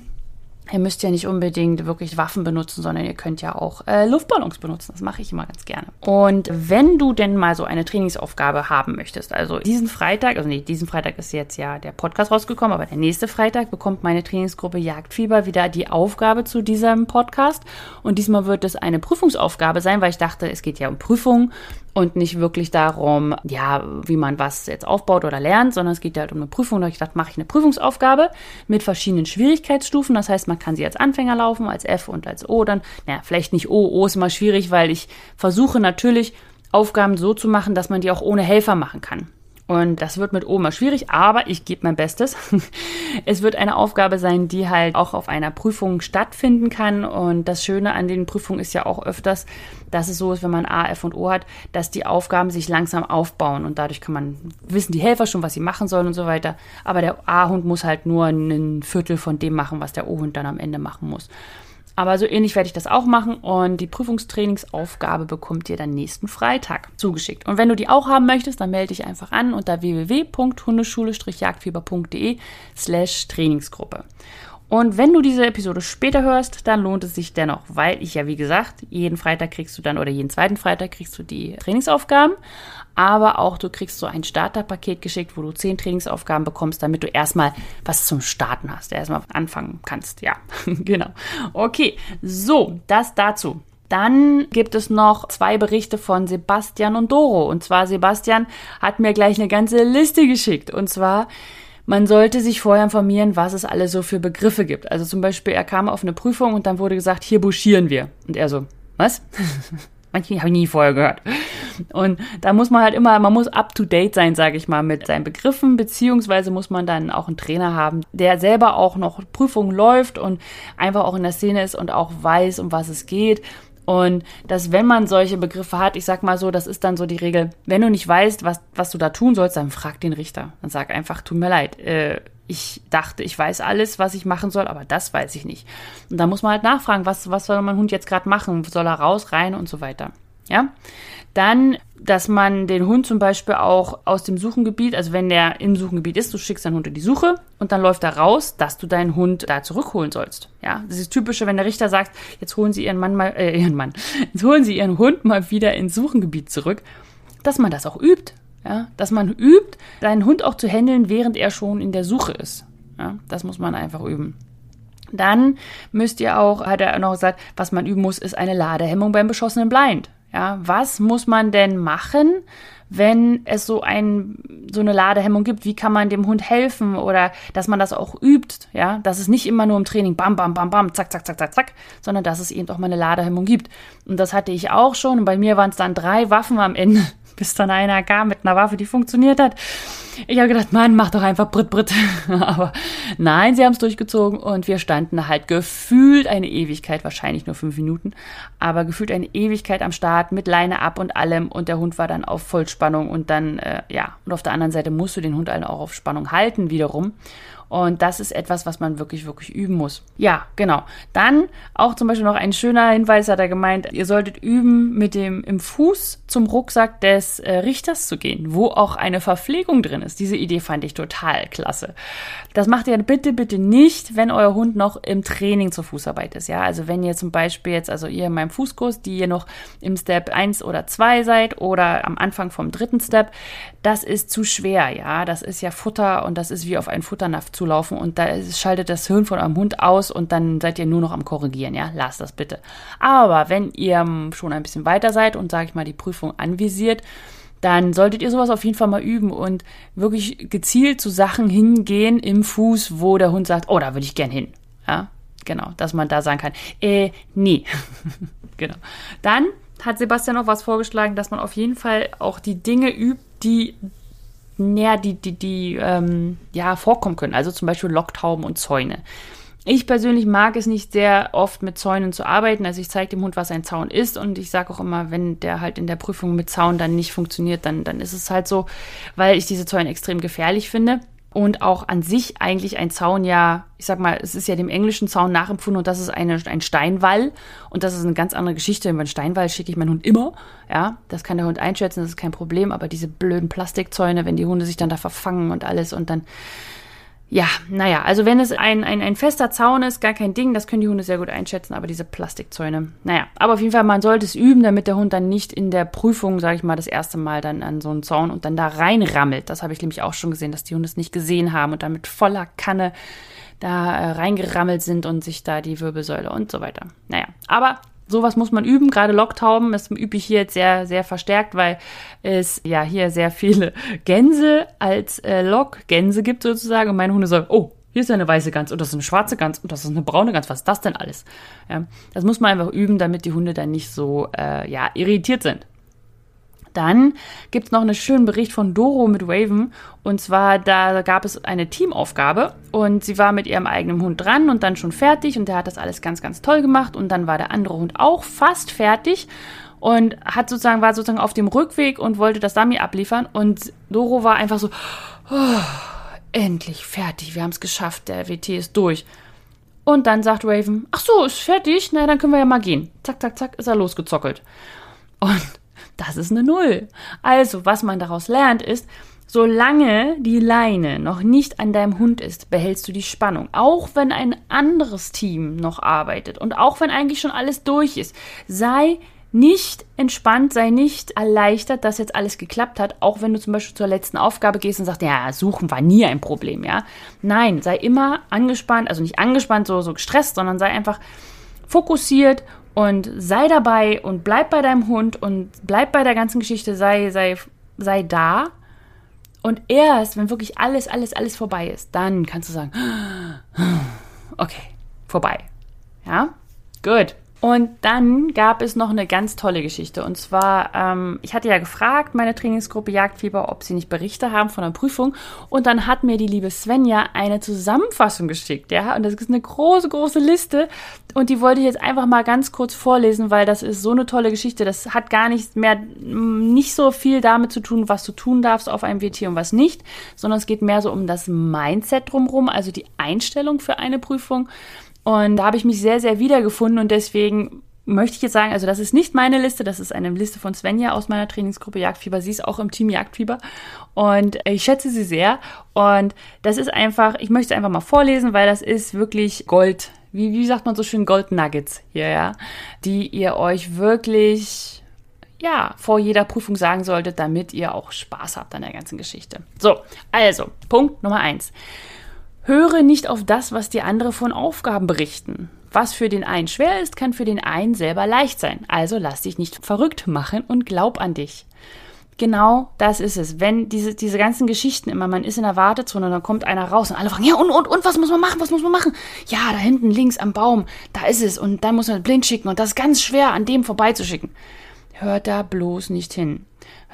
Ihr müsst ja nicht unbedingt wirklich Waffen benutzen, sondern ihr könnt ja auch äh, Luftballons benutzen. Das mache ich immer ganz gerne. Und wenn du denn mal so eine Trainingsaufgabe haben möchtest, also diesen Freitag, also nee, diesen Freitag ist jetzt ja der Podcast rausgekommen, aber der nächste Freitag bekommt meine Trainingsgruppe Jagdfieber wieder die Aufgabe zu diesem Podcast. Und diesmal wird es eine Prüfungsaufgabe sein, weil ich dachte, es geht ja um Prüfungen und nicht wirklich darum, ja, wie man was jetzt aufbaut oder lernt, sondern es geht ja halt um eine Prüfung. Da ich gedacht, mache ich eine Prüfungsaufgabe mit verschiedenen Schwierigkeitsstufen. Das heißt, man kann sie als Anfänger laufen, als F und als O dann. Naja, vielleicht nicht O. O ist immer schwierig, weil ich versuche natürlich, Aufgaben so zu machen, dass man die auch ohne Helfer machen kann. Und das wird mit Oma schwierig, aber ich gebe mein Bestes. es wird eine Aufgabe sein, die halt auch auf einer Prüfung stattfinden kann. Und das Schöne an den Prüfungen ist ja auch öfters, dass es so ist, wenn man A, F und O hat, dass die Aufgaben sich langsam aufbauen. Und dadurch kann man wissen die Helfer schon, was sie machen sollen und so weiter. Aber der A-Hund muss halt nur ein Viertel von dem machen, was der O-Hund dann am Ende machen muss. Aber so ähnlich werde ich das auch machen und die Prüfungstrainingsaufgabe bekommt ihr dann nächsten Freitag zugeschickt. Und wenn du die auch haben möchtest, dann melde dich einfach an unter www.hundeschule-jagdfieber.de slash Trainingsgruppe. Und wenn du diese Episode später hörst, dann lohnt es sich dennoch, weil ich ja, wie gesagt, jeden Freitag kriegst du dann oder jeden zweiten Freitag kriegst du die Trainingsaufgaben aber auch du kriegst so ein Starterpaket geschickt, wo du zehn Trainingsaufgaben bekommst, damit du erstmal was zum Starten hast, erstmal anfangen kannst. Ja, genau. Okay, so, das dazu. Dann gibt es noch zwei Berichte von Sebastian und Doro. Und zwar Sebastian hat mir gleich eine ganze Liste geschickt. Und zwar, man sollte sich vorher informieren, was es alle so für Begriffe gibt. Also zum Beispiel, er kam auf eine Prüfung und dann wurde gesagt, hier buschieren wir. Und er so, was? Manche habe ich nie vorher gehört. Und da muss man halt immer, man muss up to date sein, sage ich mal, mit seinen Begriffen, beziehungsweise muss man dann auch einen Trainer haben, der selber auch noch Prüfungen läuft und einfach auch in der Szene ist und auch weiß, um was es geht. Und dass, wenn man solche Begriffe hat, ich sag mal so, das ist dann so die Regel, wenn du nicht weißt, was, was du da tun sollst, dann frag den Richter. Dann sag einfach, tut mir leid, äh, ich dachte, ich weiß alles, was ich machen soll, aber das weiß ich nicht. Und da muss man halt nachfragen, was, was soll mein Hund jetzt gerade machen? Soll er raus, rein und so weiter. Ja? Dann, dass man den Hund zum Beispiel auch aus dem Suchengebiet, also wenn der im Suchengebiet ist, du schickst deinen Hund in die Suche und dann läuft er raus, dass du deinen Hund da zurückholen sollst. Ja, das ist typische, wenn der Richter sagt, jetzt holen Sie Ihren Mann mal, äh, Ihren Mann, jetzt holen Sie Ihren Hund mal wieder ins Suchengebiet zurück, dass man das auch übt. Ja, dass man übt, seinen Hund auch zu handeln, während er schon in der Suche ist. Ja, das muss man einfach üben. Dann müsst ihr auch, hat er noch gesagt, was man üben muss, ist eine Ladehemmung beim beschossenen Blind. Ja, was muss man denn machen, wenn es so ein, so eine Ladehemmung gibt? Wie kann man dem Hund helfen oder dass man das auch übt? Ja, dass es nicht immer nur im Training bam, bam, bam, bam, zack, zack, zack, zack, zack, sondern dass es eben auch mal eine Ladehemmung gibt. Und das hatte ich auch schon. Und bei mir waren es dann drei Waffen am Ende bis dann einer kam mit einer Waffe, die funktioniert hat. Ich habe gedacht, Mann, mach doch einfach Brit Brit. Aber nein, sie haben es durchgezogen und wir standen halt gefühlt eine Ewigkeit, wahrscheinlich nur fünf Minuten, aber gefühlt eine Ewigkeit am Start mit Leine ab und allem und der Hund war dann auf Vollspannung und dann, äh, ja, und auf der anderen Seite musst du den Hund auch auf Spannung halten wiederum. Und das ist etwas, was man wirklich, wirklich üben muss. Ja, genau. Dann auch zum Beispiel noch ein schöner Hinweis hat er gemeint, ihr solltet üben, mit dem im Fuß zum Rucksack des äh, Richters zu gehen, wo auch eine Verpflegung drin ist. Diese Idee fand ich total klasse. Das macht ihr bitte, bitte nicht, wenn euer Hund noch im Training zur Fußarbeit ist. Ja, also wenn ihr zum Beispiel jetzt, also ihr in meinem Fußkurs, die ihr noch im Step 1 oder 2 seid oder am Anfang vom dritten Step, das ist zu schwer. Ja, das ist ja Futter und das ist wie auf einen Futternapf zu zulaufen und da schaltet das Hirn von eurem Hund aus und dann seid ihr nur noch am Korrigieren, ja? Lasst das bitte. Aber wenn ihr schon ein bisschen weiter seid und, sage ich mal, die Prüfung anvisiert, dann solltet ihr sowas auf jeden Fall mal üben und wirklich gezielt zu Sachen hingehen im Fuß, wo der Hund sagt, oh, da würde ich gern hin. Ja, genau, dass man da sagen kann, äh, nee. genau. Dann hat Sebastian noch was vorgeschlagen, dass man auf jeden Fall auch die Dinge übt, die näher die, die, die ähm, ja, vorkommen können. Also zum Beispiel Locktauben und Zäune. Ich persönlich mag es nicht sehr oft mit Zäunen zu arbeiten. Also ich zeige dem Hund, was ein Zaun ist und ich sage auch immer, wenn der halt in der Prüfung mit Zaun dann nicht funktioniert, dann, dann ist es halt so, weil ich diese Zäune extrem gefährlich finde. Und auch an sich eigentlich ein Zaun ja, ich sag mal, es ist ja dem englischen Zaun nachempfunden und das ist eine, ein Steinwall. Und das ist eine ganz andere Geschichte. Über einen Steinwall schicke ich meinen Hund immer. Ja, das kann der Hund einschätzen, das ist kein Problem. Aber diese blöden Plastikzäune, wenn die Hunde sich dann da verfangen und alles und dann ja, naja, also wenn es ein, ein, ein fester Zaun ist, gar kein Ding, das können die Hunde sehr gut einschätzen, aber diese Plastikzäune, naja, aber auf jeden Fall, man sollte es üben, damit der Hund dann nicht in der Prüfung, sage ich mal, das erste Mal dann an so einen Zaun und dann da reinrammelt. Das habe ich nämlich auch schon gesehen, dass die Hunde es nicht gesehen haben und dann mit voller Kanne da äh, reingerammelt sind und sich da die Wirbelsäule und so weiter. Naja, aber sowas muss man üben, gerade Locktauben, das übe ich hier jetzt sehr, sehr verstärkt, weil es ja hier sehr viele Gänse als äh, Lockgänse gibt sozusagen und meine Hunde sagen, oh, hier ist eine weiße Gans und das ist eine schwarze Gans und das ist eine braune Gans, was ist das denn alles? Ja, das muss man einfach üben, damit die Hunde dann nicht so äh, ja, irritiert sind. Dann gibt es noch einen schönen Bericht von Doro mit Raven. Und zwar, da gab es eine Teamaufgabe und sie war mit ihrem eigenen Hund dran und dann schon fertig und der hat das alles ganz, ganz toll gemacht. Und dann war der andere Hund auch fast fertig und hat sozusagen, war sozusagen auf dem Rückweg und wollte das Dummy abliefern. Und Doro war einfach so, oh, endlich fertig, wir haben es geschafft, der WT ist durch. Und dann sagt Raven, ach so, ist fertig, na dann können wir ja mal gehen. Zack, zack, zack, ist er losgezockelt. Und das ist eine Null. Also, was man daraus lernt, ist, solange die Leine noch nicht an deinem Hund ist, behältst du die Spannung. Auch wenn ein anderes Team noch arbeitet und auch wenn eigentlich schon alles durch ist, sei nicht entspannt, sei nicht erleichtert, dass jetzt alles geklappt hat, auch wenn du zum Beispiel zur letzten Aufgabe gehst und sagst, ja, suchen war nie ein Problem, ja. Nein, sei immer angespannt, also nicht angespannt, so, so gestresst, sondern sei einfach fokussiert und sei dabei und bleib bei deinem Hund und bleib bei der ganzen Geschichte, sei, sei, sei da. Und erst, wenn wirklich alles, alles, alles vorbei ist, dann kannst du sagen, okay, vorbei. Ja? Gut. Und dann gab es noch eine ganz tolle Geschichte. Und zwar, ähm, ich hatte ja gefragt, meine Trainingsgruppe Jagdfieber, ob sie nicht Berichte haben von der Prüfung. Und dann hat mir die liebe Svenja eine Zusammenfassung geschickt. Ja, und das ist eine große, große Liste. Und die wollte ich jetzt einfach mal ganz kurz vorlesen, weil das ist so eine tolle Geschichte. Das hat gar nicht mehr, nicht so viel damit zu tun, was du tun darfst auf einem WT und was nicht, sondern es geht mehr so um das Mindset drumherum, also die Einstellung für eine Prüfung. Und da habe ich mich sehr, sehr wiedergefunden und deswegen möchte ich jetzt sagen, also das ist nicht meine Liste, das ist eine Liste von Svenja aus meiner Trainingsgruppe Jagdfieber. Sie ist auch im Team Jagdfieber und ich schätze sie sehr. Und das ist einfach, ich möchte es einfach mal vorlesen, weil das ist wirklich Gold. Wie, wie sagt man so schön Gold Nuggets hier, ja? Die ihr euch wirklich ja, vor jeder Prüfung sagen solltet, damit ihr auch Spaß habt an der ganzen Geschichte. So, also, Punkt Nummer eins. Höre nicht auf das, was die andere von Aufgaben berichten. Was für den einen schwer ist, kann für den einen selber leicht sein. Also lass dich nicht verrückt machen und glaub an dich. Genau das ist es. Wenn diese, diese ganzen Geschichten immer, man ist in der Wartezone und dann kommt einer raus und alle fragen, ja, und, und, und, was muss man machen, was muss man machen? Ja, da hinten links am Baum, da ist es und dann muss man blind schicken und das ist ganz schwer, an dem vorbeizuschicken. Hört da bloß nicht hin.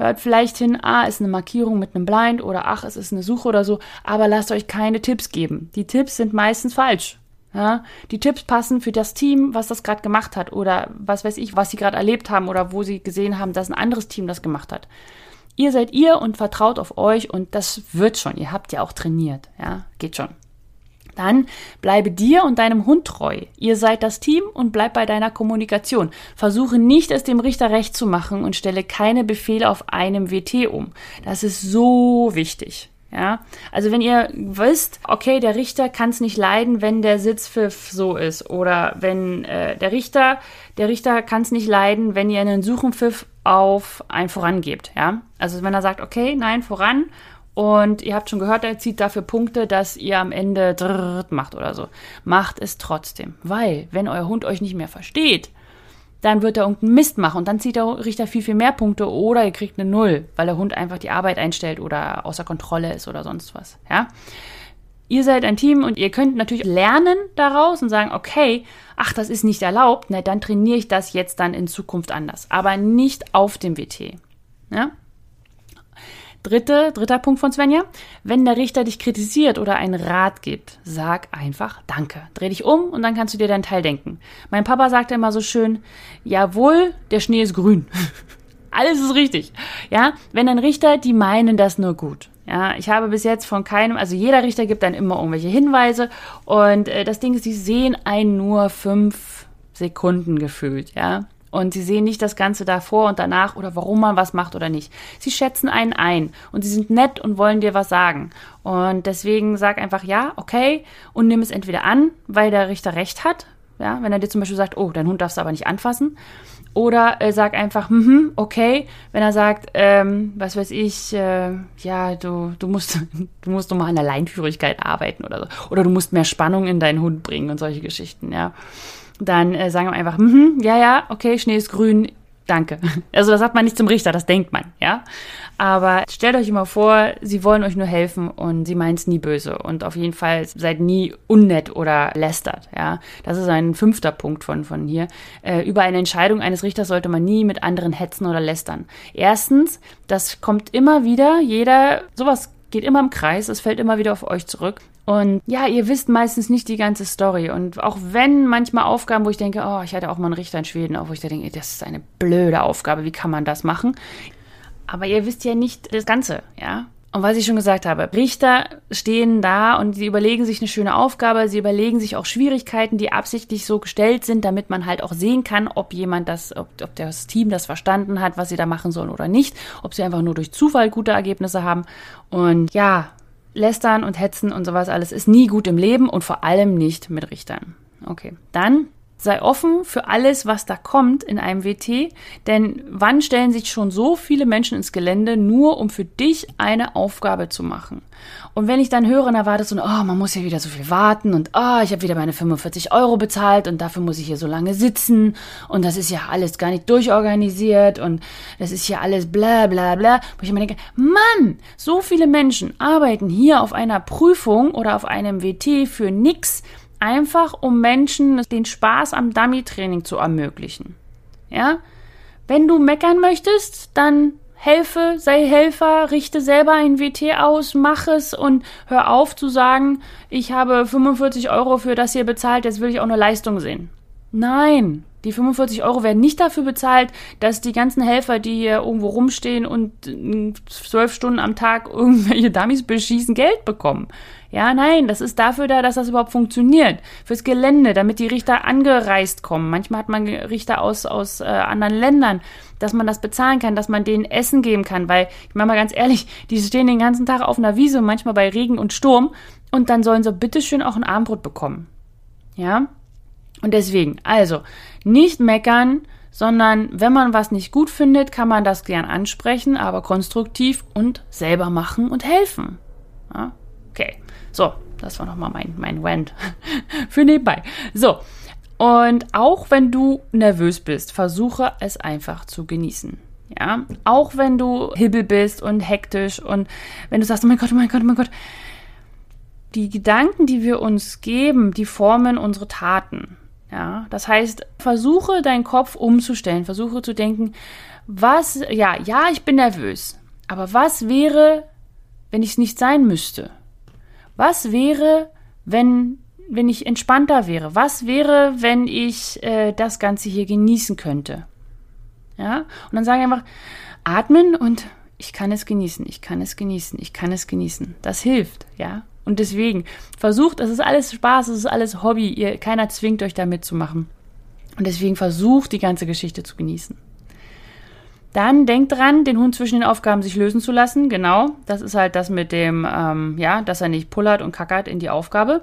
Hört vielleicht hin, ah, ist eine Markierung mit einem Blind oder ach, es ist eine Suche oder so, aber lasst euch keine Tipps geben. Die Tipps sind meistens falsch. Ja, die Tipps passen für das Team, was das gerade gemacht hat oder was weiß ich, was sie gerade erlebt haben oder wo sie gesehen haben, dass ein anderes Team das gemacht hat. Ihr seid ihr und vertraut auf euch und das wird schon. Ihr habt ja auch trainiert. Ja, geht schon. Dann bleibe dir und deinem Hund treu. Ihr seid das Team und bleib bei deiner Kommunikation. Versuche nicht, es dem Richter recht zu machen und stelle keine Befehle auf einem WT um. Das ist so wichtig. Ja, also wenn ihr wisst, okay, der Richter kann es nicht leiden, wenn der Sitzpfiff so ist, oder wenn äh, der Richter, der Richter kann es nicht leiden, wenn ihr einen Suchenpfiff auf ein Vorangebt. Ja, also wenn er sagt, okay, nein, voran und ihr habt schon gehört, er zieht dafür Punkte, dass ihr am Ende macht oder so. Macht es trotzdem. Weil, wenn euer Hund euch nicht mehr versteht, dann wird er irgendeinen Mist machen und dann zieht der Richter viel, viel mehr Punkte oder ihr kriegt eine Null, weil der Hund einfach die Arbeit einstellt oder außer Kontrolle ist oder sonst was. Ja? Ihr seid ein Team und ihr könnt natürlich lernen daraus und sagen, okay, ach, das ist nicht erlaubt, na, dann trainiere ich das jetzt dann in Zukunft anders. Aber nicht auf dem WT. Ja? Dritte, dritter Punkt von Svenja. Wenn der Richter dich kritisiert oder einen Rat gibt, sag einfach Danke. Dreh dich um und dann kannst du dir deinen Teil denken. Mein Papa sagte immer so schön, jawohl, der Schnee ist grün. Alles ist richtig. Ja, wenn ein Richter, die meinen das nur gut. Ja, ich habe bis jetzt von keinem, also jeder Richter gibt dann immer irgendwelche Hinweise und äh, das Ding ist, sie sehen einen nur fünf Sekunden gefühlt, ja. Und sie sehen nicht das Ganze davor und danach oder warum man was macht oder nicht. Sie schätzen einen ein und sie sind nett und wollen dir was sagen. Und deswegen sag einfach ja, okay und nimm es entweder an, weil der Richter recht hat. Ja, wenn er dir zum Beispiel sagt, oh, dein Hund darfst du aber nicht anfassen. Oder äh, sag einfach, hm, okay, wenn er sagt, ähm, was weiß ich, äh, ja, du, du musst, du musst nochmal an der Leinführigkeit arbeiten oder so. Oder du musst mehr Spannung in deinen Hund bringen und solche Geschichten, ja dann äh, sagen wir einfach, mhm, ja, ja, okay, Schnee ist grün, danke. Also das sagt man nicht zum Richter, das denkt man, ja. Aber stellt euch immer vor, sie wollen euch nur helfen und sie meinen es nie böse. Und auf jeden Fall seid nie unnett oder lästert, ja. Das ist ein fünfter Punkt von, von hier. Äh, über eine Entscheidung eines Richters sollte man nie mit anderen hetzen oder lästern. Erstens, das kommt immer wieder, jeder, sowas geht immer im Kreis, es fällt immer wieder auf euch zurück. Und ja, ihr wisst meistens nicht die ganze Story. Und auch wenn manchmal Aufgaben, wo ich denke, oh, ich hatte auch mal einen Richter in Schweden, auch wo ich da denke, das ist eine blöde Aufgabe, wie kann man das machen? Aber ihr wisst ja nicht das Ganze, ja? Und was ich schon gesagt habe, Richter stehen da und sie überlegen sich eine schöne Aufgabe, sie überlegen sich auch Schwierigkeiten, die absichtlich so gestellt sind, damit man halt auch sehen kann, ob jemand das, ob, ob das Team das verstanden hat, was sie da machen sollen oder nicht, ob sie einfach nur durch Zufall gute Ergebnisse haben. Und ja, Lästern und Hetzen und sowas alles ist nie gut im Leben und vor allem nicht mit Richtern. Okay, dann sei offen für alles, was da kommt in einem WT, denn wann stellen sich schon so viele Menschen ins Gelände, nur um für dich eine Aufgabe zu machen? Und wenn ich dann höre, dann war das so, oh, man muss ja wieder so viel warten und oh, ich habe wieder meine 45 Euro bezahlt und dafür muss ich hier so lange sitzen und das ist ja alles gar nicht durchorganisiert und das ist ja alles bla bla bla. Wo ich immer denke, Mann, so viele Menschen arbeiten hier auf einer Prüfung oder auf einem WT für nix, einfach um Menschen den Spaß am Dummy-Training zu ermöglichen. Ja? Wenn du meckern möchtest, dann helfe, sei Helfer, richte selber ein WT aus, mach es und hör auf zu sagen, ich habe 45 Euro für das hier bezahlt, jetzt will ich auch eine Leistung sehen. Nein, die 45 Euro werden nicht dafür bezahlt, dass die ganzen Helfer, die hier irgendwo rumstehen und zwölf Stunden am Tag irgendwelche Dummies beschießen, Geld bekommen. Ja, nein, das ist dafür da, dass das überhaupt funktioniert. Fürs Gelände, damit die Richter angereist kommen. Manchmal hat man Richter aus, aus äh, anderen Ländern, dass man das bezahlen kann, dass man denen Essen geben kann. Weil, ich meine mal ganz ehrlich, die stehen den ganzen Tag auf einer Wiese, manchmal bei Regen und Sturm. Und dann sollen sie bitteschön auch ein Abendbrot bekommen. Ja? Und deswegen, also, nicht meckern, sondern wenn man was nicht gut findet, kann man das gern ansprechen, aber konstruktiv und selber machen und helfen. Ja? Okay. So, das war nochmal mein, mein Rant für nebenbei. So, und auch wenn du nervös bist, versuche es einfach zu genießen. Ja, auch wenn du hibbel bist und hektisch und wenn du sagst, oh mein Gott, oh mein Gott, oh mein Gott. Die Gedanken, die wir uns geben, die formen unsere Taten. Ja, das heißt, versuche deinen Kopf umzustellen, versuche zu denken, was, ja, ja, ich bin nervös, aber was wäre, wenn ich es nicht sein müsste? Was wäre, wenn, wenn ich entspannter wäre? Was wäre, wenn ich äh, das Ganze hier genießen könnte? Ja, und dann sage ich einfach, atmen und ich kann es genießen, ich kann es genießen, ich kann es genießen. Das hilft, ja. Und deswegen versucht, es ist alles Spaß, es ist alles Hobby, ihr, keiner zwingt euch da mitzumachen. Und deswegen versucht, die ganze Geschichte zu genießen. Dann denkt dran, den Hund zwischen den Aufgaben sich lösen zu lassen. Genau, das ist halt das mit dem, ähm, ja, dass er nicht pullert und kackert in die Aufgabe.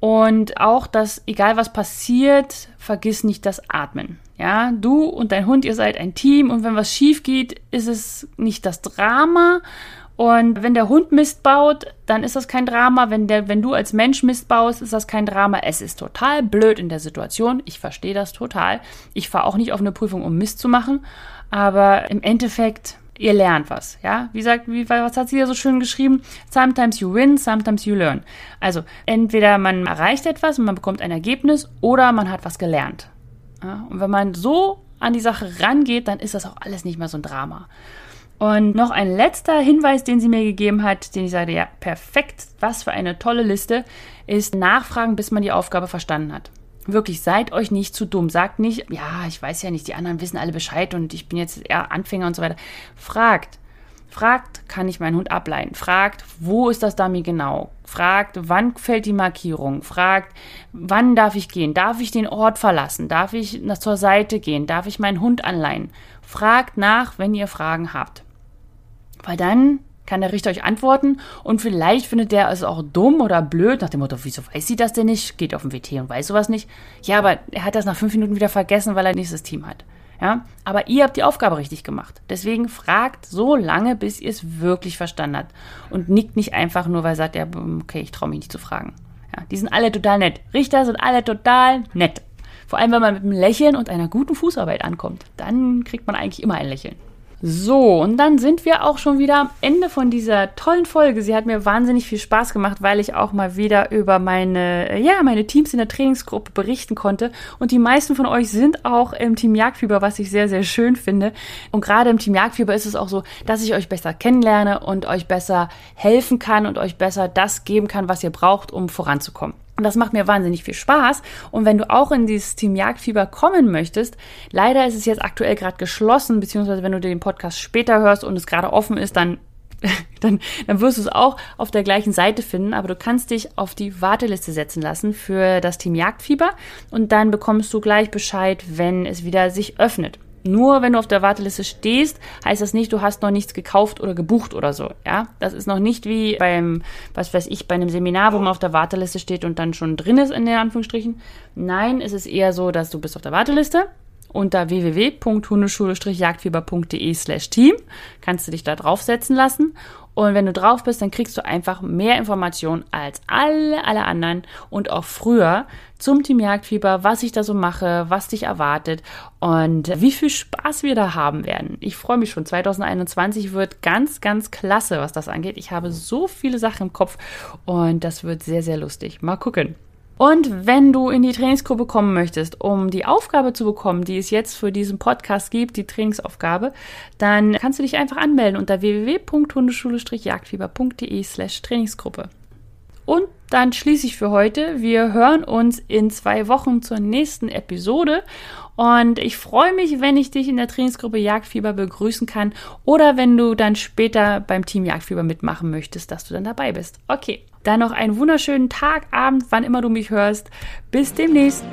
Und auch, dass egal was passiert, vergiss nicht das Atmen. Ja, du und dein Hund, ihr seid ein Team und wenn was schief geht, ist es nicht das Drama. Und wenn der Hund Mist baut, dann ist das kein Drama. Wenn, der, wenn du als Mensch Mist baust, ist das kein Drama. Es ist total blöd in der Situation. Ich verstehe das total. Ich fahre auch nicht auf eine Prüfung, um Mist zu machen aber im Endeffekt, ihr lernt was, ja? Wie sagt, wie, was hat sie ja so schön geschrieben? Sometimes you win, sometimes you learn. Also, entweder man erreicht etwas und man bekommt ein Ergebnis oder man hat was gelernt. Ja? Und wenn man so an die Sache rangeht, dann ist das auch alles nicht mehr so ein Drama. Und noch ein letzter Hinweis, den sie mir gegeben hat, den ich sage, ja, perfekt, was für eine tolle Liste, ist Nachfragen, bis man die Aufgabe verstanden hat. Wirklich, seid euch nicht zu dumm. Sagt nicht, ja, ich weiß ja nicht, die anderen wissen alle Bescheid und ich bin jetzt eher Anfänger und so weiter. Fragt. Fragt, kann ich meinen Hund ableiten? Fragt, wo ist das Dummy genau? Fragt, wann fällt die Markierung? Fragt, wann darf ich gehen? Darf ich den Ort verlassen? Darf ich zur Seite gehen? Darf ich meinen Hund anleihen? Fragt nach, wenn ihr Fragen habt. Weil dann kann der Richter euch antworten und vielleicht findet der es auch dumm oder blöd, nach dem Motto, wieso weiß sie das denn nicht? Geht auf den WT und weiß sowas nicht. Ja, aber er hat das nach fünf Minuten wieder vergessen, weil er nächstes Team hat. Ja, aber ihr habt die Aufgabe richtig gemacht. Deswegen fragt so lange, bis ihr es wirklich verstanden habt. Und nickt nicht einfach nur, weil ihr sagt, ja, okay, ich traue mich nicht zu fragen. Ja, die sind alle total nett. Richter sind alle total nett. Vor allem, wenn man mit einem Lächeln und einer guten Fußarbeit ankommt. Dann kriegt man eigentlich immer ein Lächeln. So, und dann sind wir auch schon wieder am Ende von dieser tollen Folge. Sie hat mir wahnsinnig viel Spaß gemacht, weil ich auch mal wieder über meine, ja, meine Teams in der Trainingsgruppe berichten konnte. Und die meisten von euch sind auch im Team Jagdfieber, was ich sehr, sehr schön finde. Und gerade im Team Jagdfieber ist es auch so, dass ich euch besser kennenlerne und euch besser helfen kann und euch besser das geben kann, was ihr braucht, um voranzukommen. Und das macht mir wahnsinnig viel Spaß. Und wenn du auch in dieses Team Jagdfieber kommen möchtest, leider ist es jetzt aktuell gerade geschlossen, beziehungsweise wenn du den Podcast später hörst und es gerade offen ist, dann, dann, dann wirst du es auch auf der gleichen Seite finden. Aber du kannst dich auf die Warteliste setzen lassen für das Team Jagdfieber und dann bekommst du gleich Bescheid, wenn es wieder sich öffnet. Nur wenn du auf der Warteliste stehst, heißt das nicht, du hast noch nichts gekauft oder gebucht oder so. Ja, das ist noch nicht wie beim, was weiß ich, bei einem Seminar, wo man auf der Warteliste steht und dann schon drin ist in der Anführungsstrichen. Nein, es ist eher so, dass du bist auf der Warteliste unter www.hundeschule-jagdfieber.de slash team kannst du dich da draufsetzen lassen und wenn du drauf bist, dann kriegst du einfach mehr Informationen als alle, alle anderen und auch früher zum Team Jagdfieber, was ich da so mache, was dich erwartet und wie viel Spaß wir da haben werden. Ich freue mich schon. 2021 wird ganz, ganz klasse, was das angeht. Ich habe so viele Sachen im Kopf und das wird sehr, sehr lustig. Mal gucken. Und wenn du in die Trainingsgruppe kommen möchtest, um die Aufgabe zu bekommen, die es jetzt für diesen Podcast gibt, die Trainingsaufgabe, dann kannst du dich einfach anmelden unter www.hundeschule-jagdfieber.de slash Trainingsgruppe. Und dann schließe ich für heute. Wir hören uns in zwei Wochen zur nächsten Episode. Und ich freue mich, wenn ich dich in der Trainingsgruppe Jagdfieber begrüßen kann oder wenn du dann später beim Team Jagdfieber mitmachen möchtest, dass du dann dabei bist. Okay, dann noch einen wunderschönen Tag, Abend, wann immer du mich hörst. Bis demnächst.